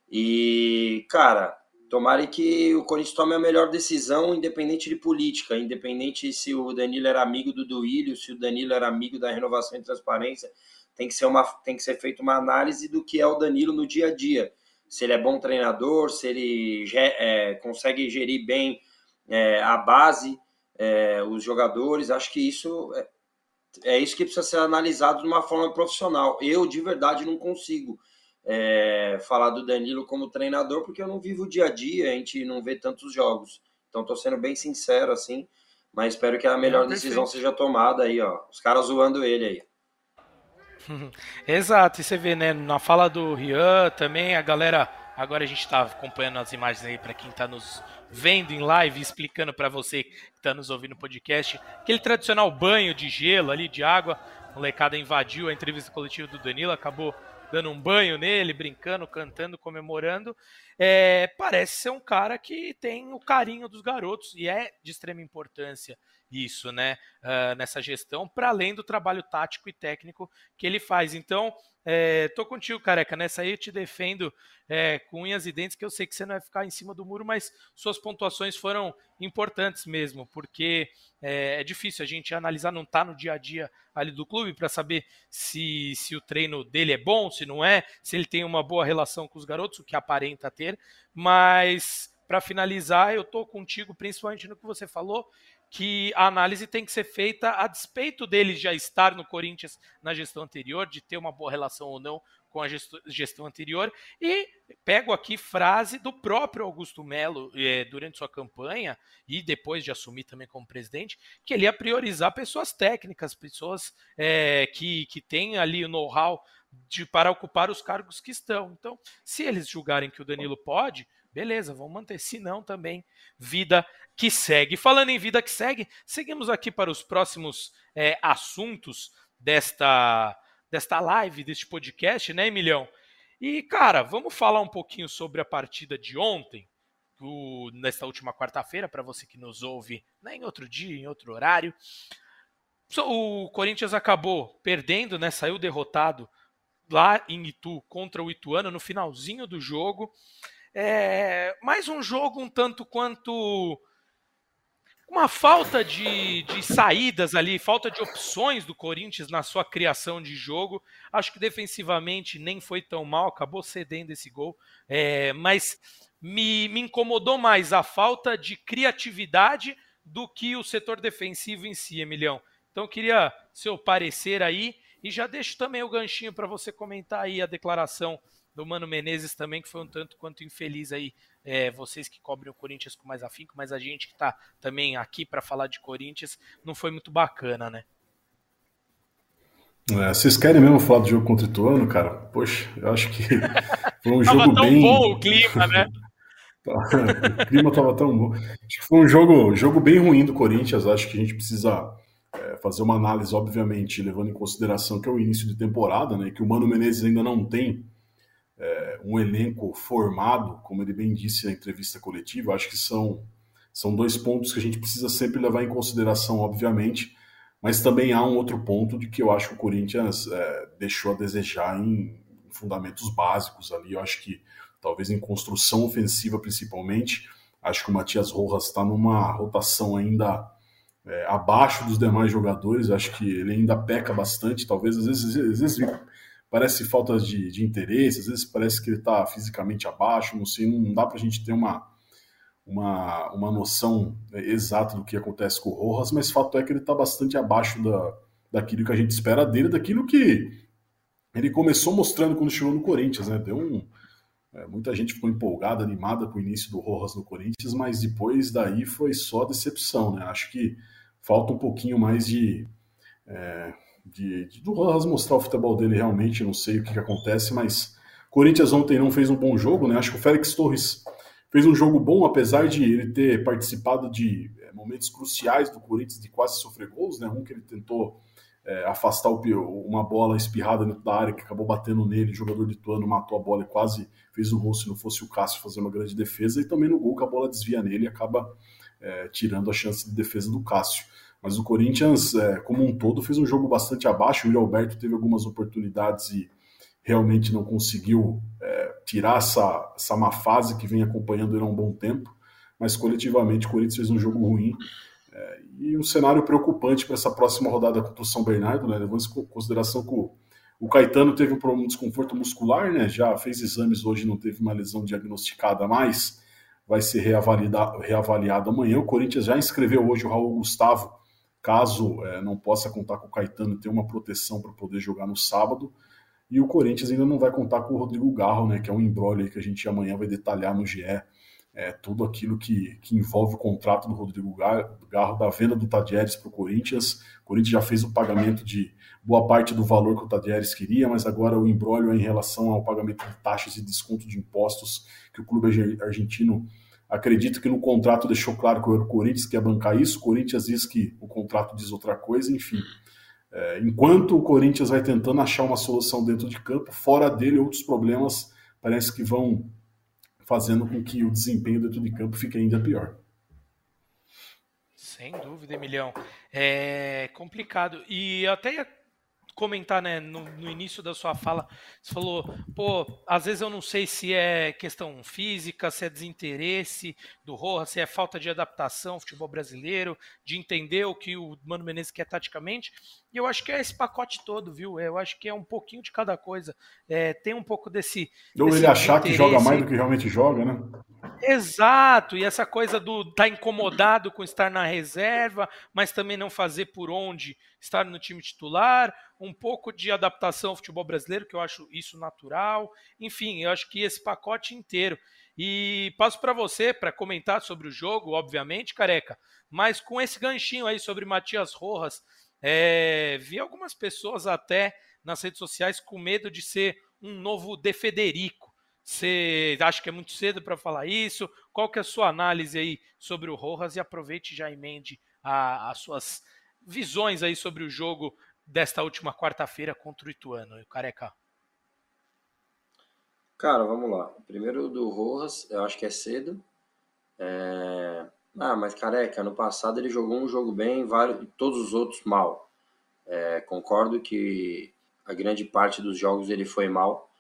Speaker 3: E, cara, Tomara que o Corinthians tome a melhor decisão, independente de política, independente se o Danilo era amigo do Duílio, se o Danilo era amigo da renovação e transparência tem que ser uma tem que ser feita uma análise do que é o Danilo no dia a dia. Se ele é bom treinador, se ele é, consegue gerir bem é, a base, é, os jogadores. Acho que isso é, é, isso que precisa ser analisado de uma forma profissional. Eu de verdade não consigo é, falar do Danilo como treinador porque eu não vivo o dia a dia, a gente não vê tantos jogos. Então estou sendo bem sincero assim, mas espero que a melhor decisão seja tomada aí, ó. Os caras zoando ele aí.
Speaker 1: Exato, e você vê, né, na fala do Rian também, a galera. Agora a gente está acompanhando as imagens aí para quem está nos vendo em live, explicando para você que está nos ouvindo no podcast. Aquele tradicional banho de gelo ali, de água. A molecada invadiu a entrevista coletiva do Danilo, acabou dando um banho nele, brincando, cantando, comemorando. É, parece ser um cara que tem o carinho dos garotos e é de extrema importância isso, né, uh, nessa gestão, para além do trabalho tático e técnico que ele faz. Então, é, tô contigo, careca. Nessa aí eu te defendo é, com unhas e dentes, que eu sei que você não vai ficar em cima do muro, mas suas pontuações foram importantes mesmo, porque é, é difícil a gente analisar, não tá no dia a dia ali do clube para saber se, se o treino dele é bom, se não é, se ele tem uma boa relação com os garotos, o que aparenta ter. Mas para finalizar, eu tô contigo, principalmente no que você falou que a análise tem que ser feita a despeito dele já estar no Corinthians na gestão anterior, de ter uma boa relação ou não com a gestão anterior. E pego aqui frase do próprio Augusto Melo eh, durante sua campanha e depois de assumir também como presidente, que ele ia priorizar pessoas técnicas, pessoas eh, que, que têm ali o know-how para ocupar os cargos que estão. Então, se eles julgarem que o Danilo pode, beleza, vamos manter. Se não, também vida que segue. Falando em vida que segue, seguimos aqui para os próximos é, assuntos desta, desta live, deste podcast, né, Emilhão? E, cara, vamos falar um pouquinho sobre a partida de ontem, o, nesta última quarta-feira, para você que nos ouve né, em outro dia, em outro horário. O Corinthians acabou perdendo, né, saiu derrotado lá em Itu contra o Ituano no finalzinho do jogo. É, mais um jogo um tanto quanto uma falta de, de saídas ali, falta de opções do Corinthians na sua criação de jogo. Acho que defensivamente nem foi tão mal, acabou cedendo esse gol, é, mas me, me incomodou mais a falta de criatividade do que o setor defensivo em si, Emilhão. Então, queria seu parecer aí e já deixo também o ganchinho para você comentar aí a declaração do Mano Menezes também, que foi um tanto quanto infeliz aí. É, vocês que cobrem o Corinthians com mais afinco, mas a gente que está também aqui para falar de Corinthians, não foi muito bacana, né?
Speaker 2: É, vocês querem mesmo falar do jogo contra o Ituano, cara? Poxa, eu acho que foi um jogo
Speaker 1: tão
Speaker 2: bem...
Speaker 1: bom o clima, né?
Speaker 2: o clima tava tão bom. Acho que foi um jogo, jogo bem ruim do Corinthians. Acho que a gente precisa é, fazer uma análise, obviamente, levando em consideração que é o início de temporada, né, que o Mano Menezes ainda não tem é, um elenco formado, como ele bem disse na entrevista coletiva, acho que são, são dois pontos que a gente precisa sempre levar em consideração, obviamente, mas também há um outro ponto de que eu acho que o Corinthians é, deixou a desejar em fundamentos básicos ali, eu acho que talvez em construção ofensiva principalmente, acho que o Matias Rojas está numa rotação ainda é, abaixo dos demais jogadores. Acho que ele ainda peca bastante. Talvez às vezes, às vezes parece falta de, de interesse, às vezes parece que ele está fisicamente abaixo. Não sei, não dá para a gente ter uma, uma, uma noção exata do que acontece com o Rojas, mas fato é que ele está bastante abaixo da, daquilo que a gente espera dele, daquilo que ele começou mostrando quando chegou no Corinthians, né? Deu um, é, muita gente ficou empolgada, animada com o início do Rojas no Corinthians, mas depois daí foi só decepção, né? Acho que falta um pouquinho mais de, é, de, de, do Rojas mostrar o futebol dele realmente, não sei o que, que acontece, mas Corinthians ontem não fez um bom jogo, né? Acho que o Félix Torres fez um jogo bom, apesar de ele ter participado de é, momentos cruciais do Corinthians de quase sofrer gols, né? Um que ele tentou é, afastar o, uma bola espirrada dentro da área que acabou batendo nele, o jogador lituano matou a bola e quase fez o gol se não fosse o Cássio fazer uma grande defesa, e também no gol que a bola desvia nele e acaba é, tirando a chance de defesa do Cássio. Mas o Corinthians, é, como um todo, fez um jogo bastante abaixo. O Yuri Alberto teve algumas oportunidades e realmente não conseguiu é, tirar essa, essa má fase que vem acompanhando ele há um bom tempo. Mas coletivamente o Corinthians fez um jogo ruim. É, e um cenário preocupante para essa próxima rodada contra o São Bernardo, né? levando em consideração que o, o Caetano teve um, desconforto muscular, né? já fez exames hoje, não teve uma lesão diagnosticada mais, vai ser reavaliado, reavaliado amanhã. O Corinthians já inscreveu hoje o Raul Gustavo caso é, não possa contar com o Caetano, ter uma proteção para poder jogar no sábado. E o Corinthians ainda não vai contar com o Rodrigo Garro, né, que é um embrolho que a gente amanhã vai detalhar no GE. É, tudo aquilo que, que envolve o contrato do Rodrigo Garro, da venda do Tadieres para o Corinthians. O Corinthians já fez o pagamento de boa parte do valor que o Tadieres queria, mas agora o embrólio é em relação ao pagamento de taxas e desconto de impostos que o clube argentino Acredito que no contrato deixou claro que o Corinthians quer bancar isso, o Corinthians diz que o contrato diz outra coisa, enfim. É, enquanto o Corinthians vai tentando achar uma solução dentro de campo, fora dele outros problemas parece que vão fazendo com que o desempenho dentro de campo fique ainda pior.
Speaker 1: Sem dúvida, Emilhão. É complicado. E até comentar, né, no, no, início da sua fala, você falou, pô, às vezes eu não sei se é questão física, se é desinteresse do Rojas, se é falta de adaptação ao futebol brasileiro, de entender o que o Mano Menezes quer taticamente. E eu acho que é esse pacote todo, viu? Eu acho que é um pouquinho de cada coisa. É, tem um pouco desse.
Speaker 2: Ou ele achar que joga mais do que realmente joga, né?
Speaker 1: Exato, e essa coisa do estar tá incomodado com estar na reserva, mas também não fazer por onde estar no time titular, um pouco de adaptação ao futebol brasileiro, que eu acho isso natural. Enfim, eu acho que esse pacote inteiro. E passo para você para comentar sobre o jogo, obviamente, careca, mas com esse ganchinho aí sobre Matias Rojas é, vi algumas pessoas até nas redes sociais com medo de ser um novo De Federico. Você acha que é muito cedo para falar isso? Qual que é a sua análise aí sobre o Rojas? E aproveite e já emende as suas visões aí sobre o jogo desta última quarta-feira contra o Ituano, o Careca.
Speaker 3: Cara, vamos lá. Primeiro do Rojas, eu acho que é cedo. É... Ah, mas careca, ano passado ele jogou um jogo bem, vários, todos os outros mal. É, concordo que a grande parte dos jogos ele foi mal,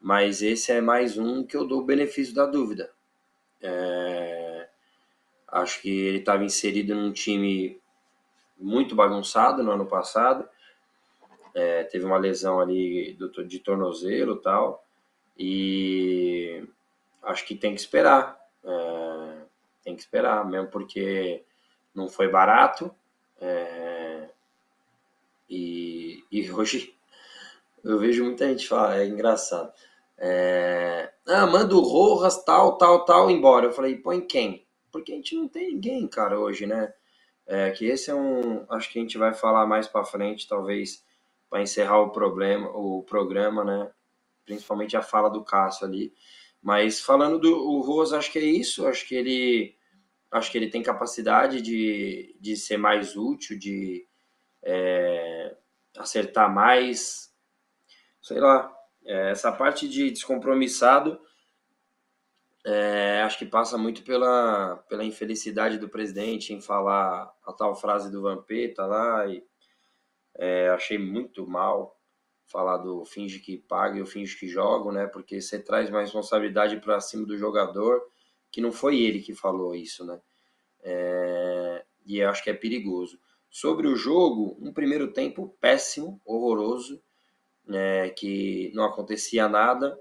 Speaker 3: mas esse é mais um que eu dou o benefício da dúvida. É, acho que ele estava inserido num time muito bagunçado no ano passado, é, teve uma lesão ali do, de tornozelo tal, e acho que tem que esperar. É, tem que esperar, mesmo porque não foi barato. É, e, e hoje eu vejo muita gente falar, é engraçado. É, ah, manda o Rojas, tal, tal, tal, embora. Eu falei, põe quem? Porque a gente não tem ninguém, cara, hoje, né? É, que esse é um. Acho que a gente vai falar mais para frente, talvez, para encerrar o problema, o programa, né? Principalmente a fala do Cássio ali. Mas falando do o Rose, acho que é isso. Acho que ele acho que ele tem capacidade de, de ser mais útil, de é, acertar mais, sei lá. É, essa parte de descompromissado é, acho que passa muito pela, pela infelicidade do presidente em falar a tal frase do Vampeta lá. E, é, achei muito mal falar do finge que paga e o finge que joga, né? Porque você traz uma responsabilidade para cima do jogador, que não foi ele que falou isso, né? É, e acho que é perigoso. Sobre o jogo, um primeiro tempo péssimo, horroroso, né, que não acontecia nada.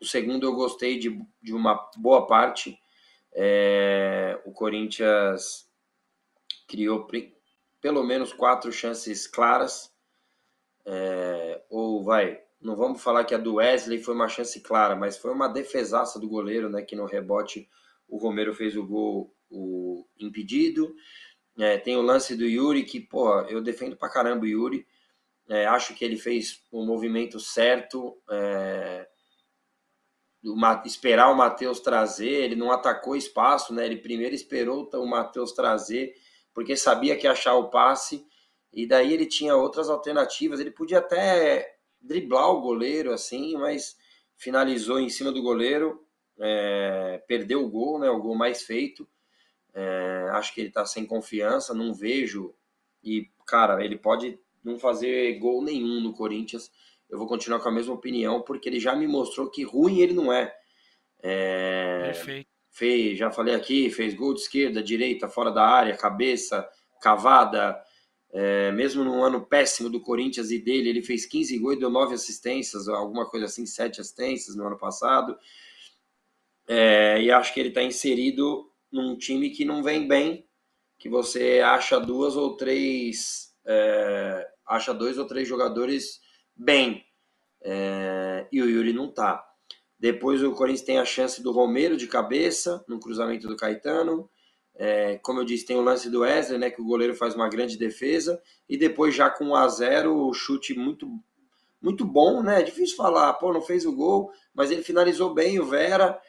Speaker 3: O segundo eu gostei de, de uma boa parte. É, o Corinthians criou pelo menos quatro chances claras. É, ou vai, não vamos falar que a do Wesley foi uma chance clara, mas foi uma defesaça do goleiro, né? Que no rebote o Romero fez o gol o impedido. É, tem o lance do Yuri, que, pô, eu defendo pra caramba o Yuri. É, acho que ele fez o movimento certo. É, esperar o Matheus trazer, ele não atacou espaço, né? Ele primeiro esperou o Matheus trazer, porque sabia que ia achar o passe, e daí ele tinha outras alternativas. Ele podia até driblar o goleiro, assim, mas finalizou em cima do goleiro, é, perdeu o gol, né? O gol mais feito. É, acho que ele tá sem confiança, não vejo. E, cara, ele pode não fazer gol nenhum no Corinthians. Eu vou continuar com a mesma opinião, porque ele já me mostrou que ruim ele não é. é
Speaker 1: Perfeito.
Speaker 3: Fez, já falei aqui, fez gol de esquerda, direita, fora da área, cabeça, cavada. É, mesmo num ano péssimo do Corinthians e dele, ele fez 15 gols e deu 9 assistências, alguma coisa assim, 7 assistências no ano passado. É, e acho que ele está inserido num time que não vem bem, que você acha duas ou três, é, acha dois ou três jogadores bem, é, e o Yuri não tá. Depois o Corinthians tem a chance do Romero de cabeça, no cruzamento do Caetano. É, como eu disse, tem o lance do Wesley, né, que o goleiro faz uma grande defesa. E depois, já com 1 a 0 o chute muito, muito bom, né? É difícil falar, pô, não fez o gol, mas ele finalizou bem, o Vera.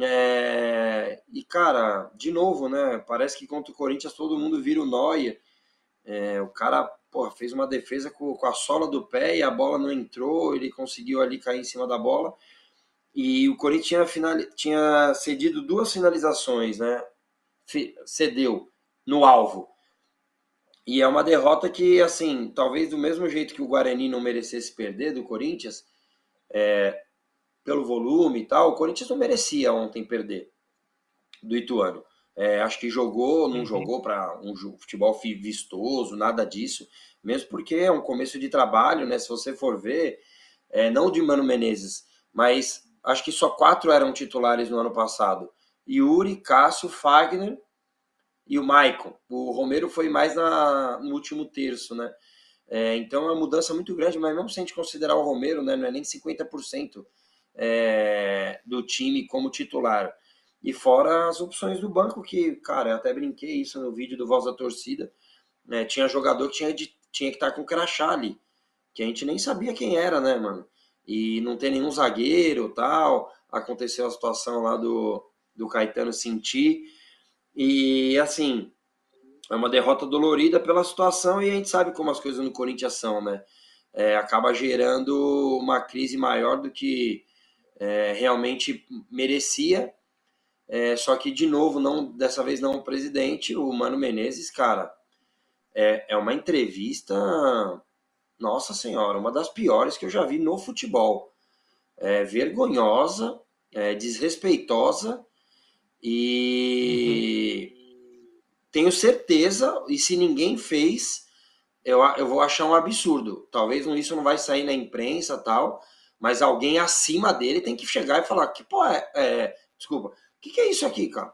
Speaker 3: É, e, cara, de novo, né? Parece que contra o Corinthians todo mundo vira o Noia. É, o cara porra, fez uma defesa com, com, a sola do pé e a bola não entrou, ele conseguiu ali cair em cima da bola. E o Corinthians tinha, final, tinha cedido duas finalizações, né? Cedeu no alvo. E é uma derrota que, assim, talvez do mesmo jeito que o Guarani não merecesse perder do Corinthians, é, pelo volume e tal, o Corinthians não merecia ontem perder do Ituano. É, acho que jogou, não uhum. jogou para um futebol vistoso, nada disso, mesmo porque é um começo de trabalho, né? Se você for ver, é, não de Mano Menezes, mas acho que só quatro eram titulares no ano passado: Yuri, Cássio, Fagner e o Maicon. O Romero foi mais na, no último terço, né? É, então é uma mudança muito grande, mas mesmo se a gente considerar o Romero, né, não é nem 50% é, do time como titular. E fora as opções do banco, que, cara, eu até brinquei isso no vídeo do Voz da Torcida. Né? Tinha jogador que tinha, de, tinha que estar com crachá ali, que a gente nem sabia quem era, né, mano? E não tem nenhum zagueiro tal. Aconteceu a situação lá do, do Caetano sentir. E assim, é uma derrota dolorida pela situação e a gente sabe como as coisas no Corinthians são, né? É, acaba gerando uma crise maior do que é, realmente merecia. É, só que, de novo, não dessa vez não o presidente, o Mano Menezes, cara, é, é uma entrevista, nossa senhora, uma das piores que eu já vi no futebol. É vergonhosa, é desrespeitosa e uhum. tenho certeza, e se ninguém fez, eu, eu vou achar um absurdo. Talvez isso não vai sair na imprensa tal, mas alguém acima dele tem que chegar e falar que, pô, é, é desculpa, que, que, é isso aqui, cara?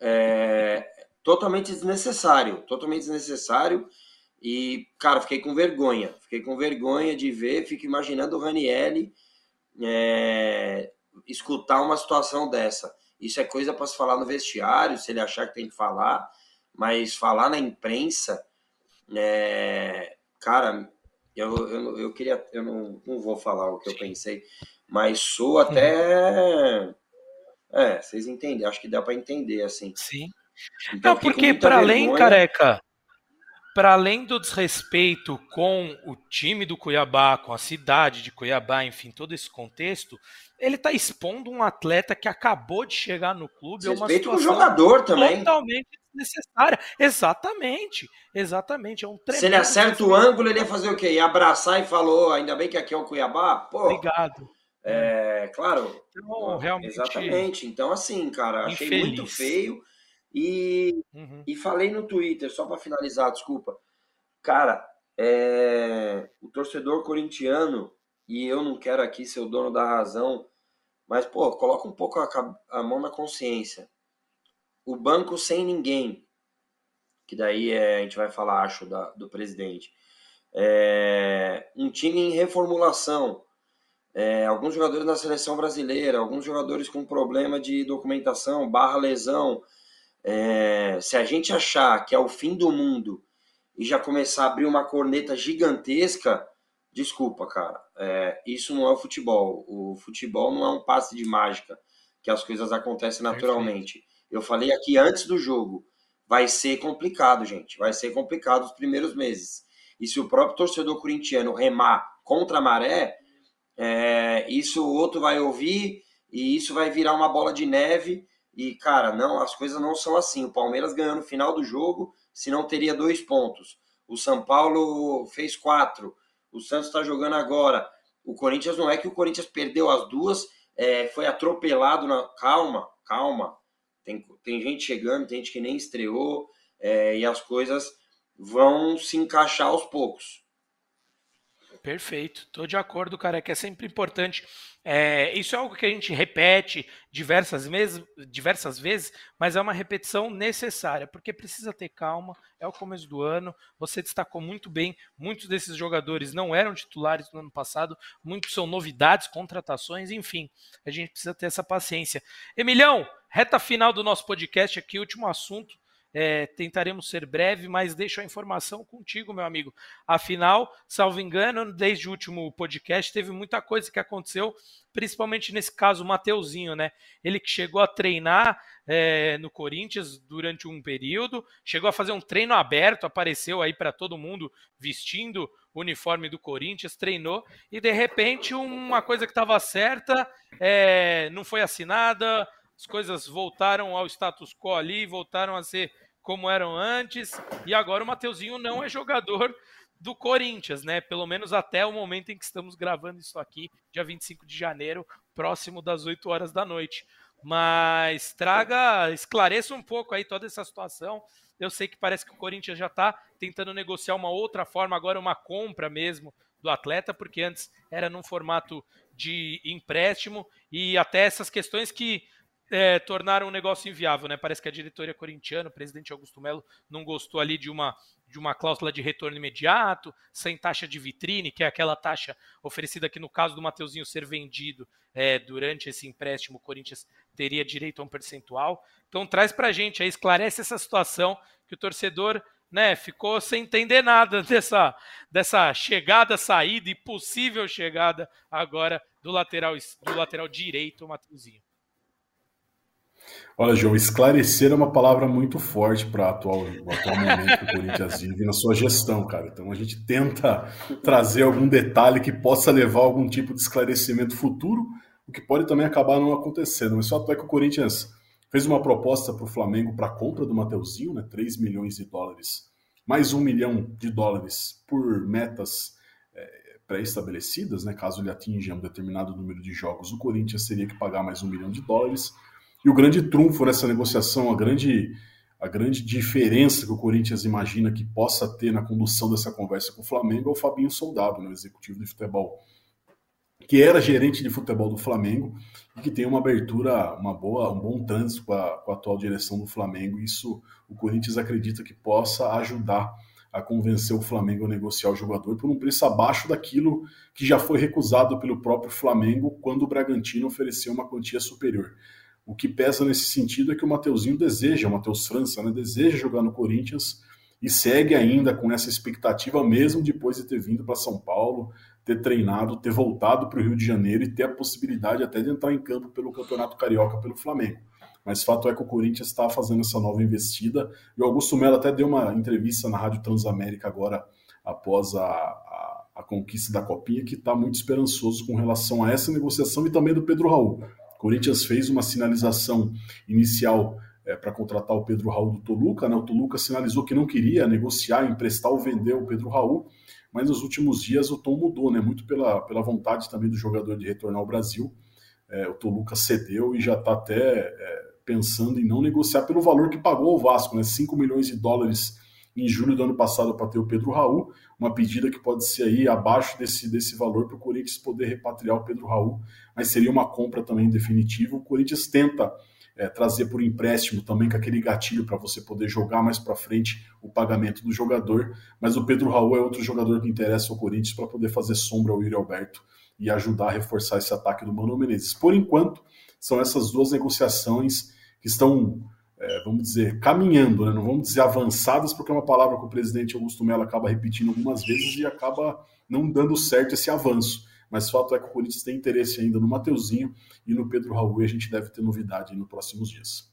Speaker 3: É totalmente desnecessário, totalmente desnecessário. E, cara, fiquei com vergonha, fiquei com vergonha de ver, fico imaginando o Ranielli é, escutar uma situação dessa. Isso é coisa para se falar no vestiário, se ele achar que tem que falar, mas falar na imprensa, é, cara, eu, eu, eu queria, eu não, não vou falar o que eu pensei, mas sou até. É, vocês entendem, acho que dá para entender assim.
Speaker 1: Sim. Então, não, porque para além, careca, para além do desrespeito com o time do Cuiabá, com a cidade de Cuiabá, enfim, todo esse contexto, ele está expondo um atleta que acabou de chegar no clube.
Speaker 3: É respeito com o jogador também.
Speaker 1: Totalmente desnecessária. Exatamente, exatamente. É um
Speaker 3: Se ele acerta o ângulo, ele ia fazer o quê? Ia abraçar e falou, ainda bem que aqui é o Cuiabá? Pô,
Speaker 1: Obrigado.
Speaker 3: É, claro.
Speaker 1: Então, realmente.
Speaker 3: Exatamente. Então, assim, cara, achei infeliz. muito feio. E, uhum. e falei no Twitter, só para finalizar, desculpa. Cara, é, o torcedor corintiano, e eu não quero aqui ser o dono da razão, mas, pô, coloca um pouco a, a mão na consciência. O banco sem ninguém, que daí é, a gente vai falar, acho, da, do presidente. É, um time em reformulação, é, alguns jogadores na seleção brasileira, alguns jogadores com problema de documentação, barra lesão. É, se a gente achar que é o fim do mundo e já começar a abrir uma corneta gigantesca, desculpa, cara, é, isso não é o futebol. O futebol não é um passe de mágica, que as coisas acontecem naturalmente. Eu falei aqui antes do jogo, vai ser complicado, gente, vai ser complicado os primeiros meses. E se o próprio torcedor corintiano remar contra a maré, é, isso o outro vai ouvir e isso vai virar uma bola de neve. E, cara, não, as coisas não são assim. O Palmeiras ganhou no final do jogo, se não teria dois pontos. O São Paulo fez quatro. O Santos está jogando agora. O Corinthians não é que o Corinthians perdeu as duas, é, foi atropelado na. Calma, calma. Tem, tem gente chegando, tem gente que nem estreou, é, e as coisas vão se encaixar aos poucos.
Speaker 1: Perfeito, estou de acordo, cara, que é sempre importante. É, isso é algo que a gente repete diversas vezes, diversas vezes, mas é uma repetição necessária, porque precisa ter calma, é o começo do ano, você destacou muito bem, muitos desses jogadores não eram titulares no ano passado, muitos são novidades, contratações, enfim, a gente precisa ter essa paciência. Emilhão, reta final do nosso podcast aqui, último assunto, é, tentaremos ser breve, mas deixo a informação contigo, meu amigo. Afinal, salvo engano, desde o último podcast teve muita coisa que aconteceu, principalmente nesse caso o Mateuzinho, né? Ele que chegou a treinar é, no Corinthians durante um período, chegou a fazer um treino aberto, apareceu aí para todo mundo vestindo o uniforme do Corinthians, treinou e de repente uma coisa que estava certa é, não foi assinada as coisas voltaram ao status quo ali, voltaram a ser como eram antes, e agora o Mateuzinho não é jogador do Corinthians, né? Pelo menos até o momento em que estamos gravando isso aqui, dia 25 de janeiro, próximo das 8 horas da noite. Mas traga, esclareça um pouco aí toda essa situação. Eu sei que parece que o Corinthians já está tentando negociar uma outra forma, agora uma compra mesmo do atleta, porque antes era num formato de empréstimo e até essas questões que é, tornaram o negócio inviável, né? Parece que a diretoria corintiana, o presidente Augusto Melo, não gostou ali de uma, de uma cláusula de retorno imediato, sem taxa de vitrine, que é aquela taxa oferecida que, no caso do Mateuzinho ser vendido é, durante esse empréstimo, o Corinthians teria direito a um percentual. Então traz pra gente aí, esclarece essa situação que o torcedor né, ficou sem entender nada dessa, dessa chegada, saída e possível chegada agora do lateral, do lateral direito, Mateuzinho.
Speaker 2: Olha, João, esclarecer é uma palavra muito forte para atual, o atual momento que o Corinthians vive na sua gestão, cara. Então a gente tenta trazer algum detalhe que possa levar a algum tipo de esclarecimento futuro, o que pode também acabar não acontecendo. Mas só é que o Corinthians fez uma proposta para o Flamengo para a compra do Mateuzinho, né? 3 milhões de dólares, mais um milhão de dólares por metas é, pré-estabelecidas, né? Caso ele atinja um determinado número de jogos, o Corinthians teria que pagar mais um milhão de dólares. E o grande trunfo nessa negociação, a grande, a grande diferença que o Corinthians imagina que possa ter na condução dessa conversa com o Flamengo é o Fabinho Soldado, né, o executivo de futebol, que era gerente de futebol do Flamengo e que tem uma abertura, uma boa, um bom trânsito com a, com a atual direção do Flamengo. Isso o Corinthians acredita que possa ajudar a convencer o Flamengo a negociar o jogador por um preço abaixo daquilo que já foi recusado pelo próprio Flamengo quando o Bragantino ofereceu uma quantia superior. O que pesa nesse sentido é que o Mateuzinho deseja, o Matheus França, né, deseja jogar no Corinthians e segue ainda com essa expectativa, mesmo depois de ter vindo para São Paulo, ter treinado, ter voltado para o Rio de Janeiro e ter a possibilidade até de entrar em campo pelo Campeonato Carioca pelo Flamengo. mas fato é que o Corinthians está fazendo essa nova investida. E o Augusto Melo até deu uma entrevista na Rádio Transamérica agora, após a, a, a conquista da Copinha, que está muito esperançoso com relação a essa negociação e também do Pedro Raul. Corinthians fez uma sinalização inicial é, para contratar o Pedro Raul do Toluca. Né? O Toluca sinalizou que não queria negociar, emprestar ou vender o Pedro Raul, mas nos últimos dias o tom mudou, né? muito pela, pela vontade também do jogador de retornar ao Brasil. É, o Toluca cedeu e já está até é, pensando em não negociar pelo valor que pagou o Vasco, né? 5 milhões de dólares em julho do ano passado para ter o Pedro Raul, uma pedida que pode ser aí abaixo desse, desse valor para o Corinthians poder repatriar o Pedro Raul, mas seria uma compra também definitiva. O Corinthians tenta é, trazer por empréstimo também com aquele gatilho para você poder jogar mais para frente o pagamento do jogador, mas o Pedro Raul é outro jogador que interessa ao Corinthians para poder fazer sombra ao Yuri Alberto e ajudar a reforçar esse ataque do Mano Menezes. Por enquanto, são essas duas negociações que estão, é, vamos dizer, caminhando, né? não vamos dizer avançadas, porque é uma palavra que o presidente Augusto Mello acaba repetindo algumas vezes e acaba não dando certo esse avanço mas fato é que o Corinthians tem interesse ainda no Mateuzinho e no Pedro Raul, e a gente deve ter novidade nos próximos dias.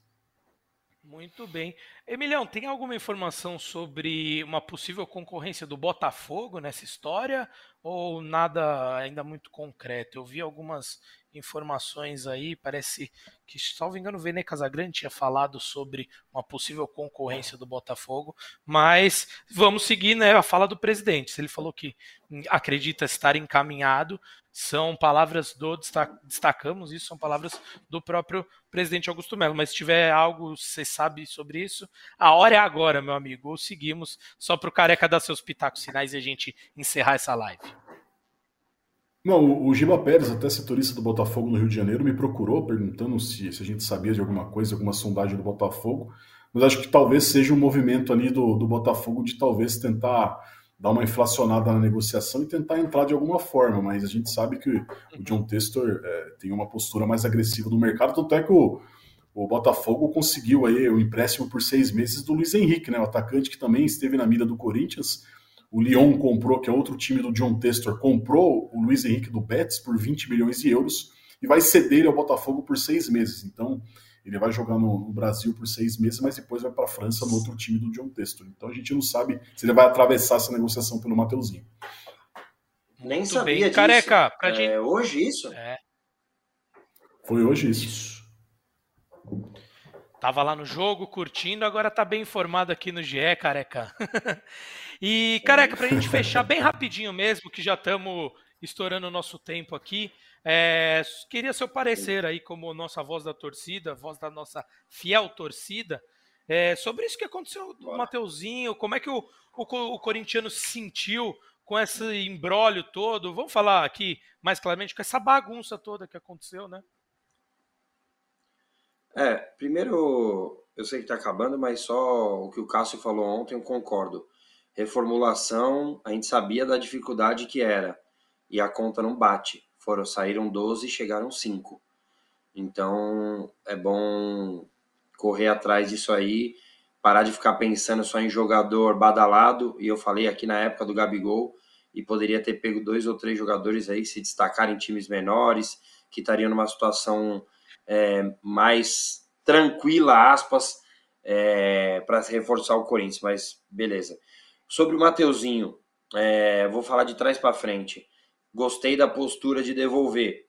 Speaker 1: Muito bem. Emilhão, tem alguma informação sobre uma possível concorrência do Botafogo nessa história ou nada ainda muito concreto? Eu vi algumas informações aí, parece que, salvo engano, o Vene Casagrande tinha falado sobre uma possível concorrência do Botafogo, mas vamos seguir né, a fala do presidente. Se ele falou que acredita estar encaminhado, são palavras do destacamos isso, são palavras do próprio presidente Augusto Melo. Mas se tiver algo, você sabe sobre isso, a hora é agora, meu amigo. Ou seguimos só para o careca dar seus pitacos finais e a gente encerrar essa live.
Speaker 2: Não, o Giba Pérez, até setorista do Botafogo no Rio de Janeiro, me procurou perguntando se, se a gente sabia de alguma coisa, alguma sondagem do Botafogo, mas acho que talvez seja um movimento ali do, do Botafogo de talvez tentar dar uma inflacionada na negociação e tentar entrar de alguma forma, mas a gente sabe que o John Testor é, tem uma postura mais agressiva no mercado, tanto é que o, o Botafogo conseguiu aí o empréstimo por seis meses do Luiz Henrique, né, o atacante que também esteve na mira do Corinthians, o Lyon comprou, que é outro time do John Testor, comprou o Luiz Henrique do Betis por 20 milhões de euros e vai ceder ele ao Botafogo por seis meses. Então, ele vai jogar no, no Brasil por seis meses, mas depois vai para a França no outro time do John Testor. Então, a gente não sabe se ele vai atravessar essa negociação pelo Mateuzinho.
Speaker 3: Nem Muito sabia bem. disso.
Speaker 1: Careca,
Speaker 3: pra é, gente... hoje isso? É.
Speaker 2: Foi hoje isso.
Speaker 1: Tava lá no jogo, curtindo, agora tá bem informado aqui no GE, careca. e, careca, pra gente fechar bem rapidinho mesmo, que já estamos estourando o nosso tempo aqui, é, queria seu parecer aí, como nossa voz da torcida, voz da nossa fiel torcida, é, sobre isso que aconteceu do Mateuzinho, como é que o, o, o corintiano se sentiu com esse embrólio todo, vamos falar aqui mais claramente, com essa bagunça toda que aconteceu, né?
Speaker 3: É, primeiro, eu sei que está acabando, mas só o que o Cássio falou ontem eu concordo. Reformulação, a gente sabia da dificuldade que era e a conta não bate. Foram saíram 12 e chegaram 5. Então, é bom correr atrás disso aí, parar de ficar pensando só em jogador badalado, e eu falei aqui na época do Gabigol, e poderia ter pego dois ou três jogadores aí que se destacarem em times menores, que estariam numa situação é, mais tranquila, aspas, é, para reforçar o Corinthians, mas beleza. Sobre o Mateuzinho, é, vou falar de trás para frente. Gostei da postura de devolver.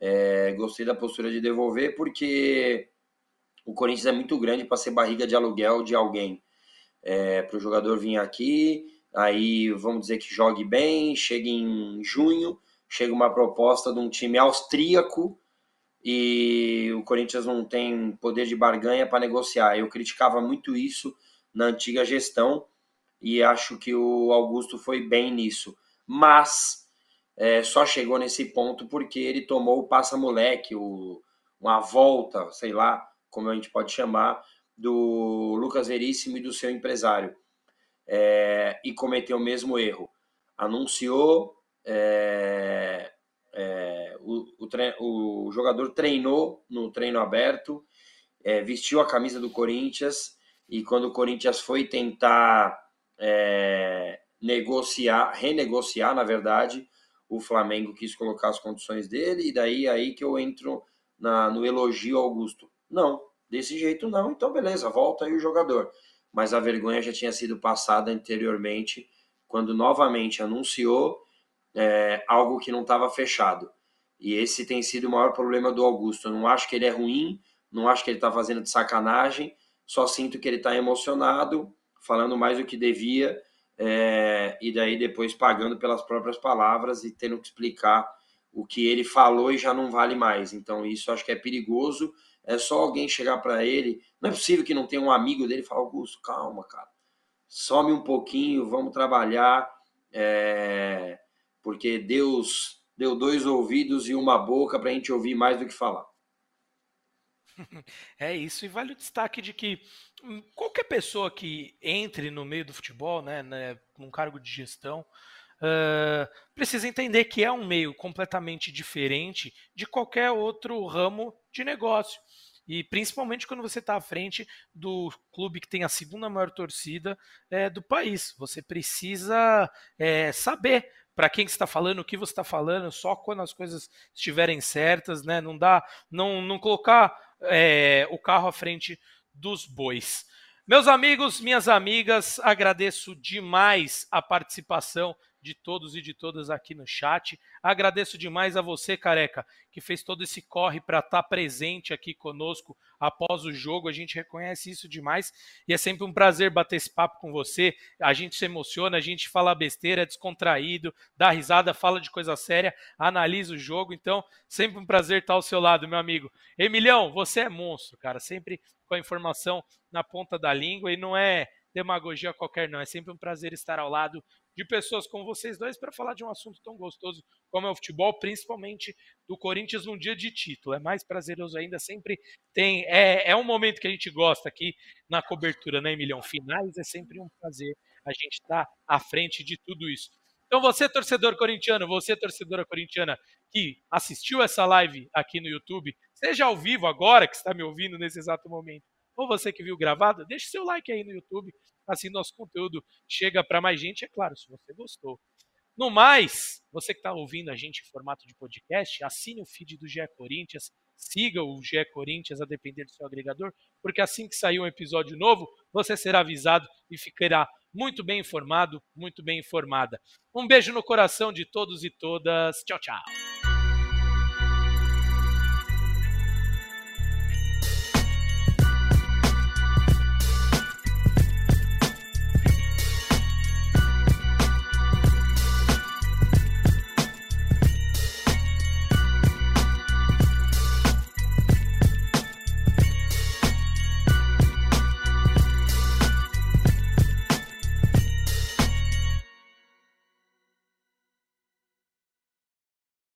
Speaker 3: É, gostei da postura de devolver porque o Corinthians é muito grande para ser barriga de aluguel de alguém. É, para o jogador vir aqui, aí vamos dizer que jogue bem, chega em junho, chega uma proposta de um time austríaco e o Corinthians não tem poder de barganha para negociar. Eu criticava muito isso na antiga gestão e acho que o Augusto foi bem nisso. Mas é, só chegou nesse ponto porque ele tomou o passa-moleque, uma volta, sei lá como a gente pode chamar, do Lucas Veríssimo e do seu empresário. É, e cometeu o mesmo erro. Anunciou, é, é, o, o, o, jogador treinou no treino aberto, é, vestiu a camisa do Corinthians e quando o Corinthians foi tentar é, negociar, renegociar, na verdade, o Flamengo quis colocar as condições dele e daí aí que eu entro na, no elogio Augusto. Não, Desse jeito não, então beleza, volta aí o jogador. Mas a vergonha já tinha sido passada anteriormente, quando novamente anunciou é, algo que não estava fechado. E esse tem sido o maior problema do Augusto. Eu não acho que ele é ruim, não acho que ele está fazendo de sacanagem, só sinto que ele está emocionado, falando mais do que devia, é, e daí depois pagando pelas próprias palavras e tendo que explicar o que ele falou e já não vale mais. Então isso acho que é perigoso. É só alguém chegar para ele. Não é possível que não tenha um amigo dele e falar, Augusto, calma, cara. Some um pouquinho, vamos trabalhar. É, porque Deus deu dois ouvidos e uma boca para a gente ouvir mais do que falar.
Speaker 1: É isso, e vale o destaque de que hum, qualquer pessoa que entre no meio do futebol, né, né num cargo de gestão, uh, precisa entender que é um meio completamente diferente de qualquer outro ramo de negócio. E principalmente quando você está à frente do clube que tem a segunda maior torcida é, do país. Você precisa é, saber para quem está falando, o que você está falando, só quando as coisas estiverem certas, né? Não dá, não, não colocar é, o carro à frente dos bois. Meus amigos, minhas amigas, agradeço demais a participação de todos e de todas aqui no chat. Agradeço demais a você, careca, que fez todo esse corre para estar tá presente aqui conosco após o jogo. A gente reconhece isso demais e é sempre um prazer bater esse papo com você. A gente se emociona, a gente fala besteira, é descontraído, dá risada, fala de coisa séria, analisa o jogo. Então, sempre um prazer estar ao seu lado, meu amigo. Emilhão, você é monstro, cara. Sempre com a informação na ponta da língua e não é demagogia qualquer, não. É sempre um prazer estar ao lado de pessoas como vocês dois para falar de um assunto tão gostoso como é o futebol, principalmente do Corinthians num dia de título. É mais prazeroso ainda, sempre tem. É, é um momento que a gente gosta aqui na cobertura, né, Emilhão? Finais é sempre um prazer a gente estar tá à frente de tudo isso. Então, você, torcedor corintiano, você, torcedora corintiana, que assistiu essa live aqui no YouTube, seja ao vivo agora, que está me ouvindo nesse exato momento, ou você que viu gravado, deixe seu like aí no YouTube, assim nosso conteúdo chega para mais gente, é claro, se você gostou. No mais, você que está ouvindo a gente em formato de podcast, assine o feed do GE Corinthians, siga o GE Corinthians a depender do seu agregador, porque assim que sair um episódio novo, você será avisado e ficará muito bem informado, muito bem informada. Um beijo no coração de todos e todas. Tchau, tchau.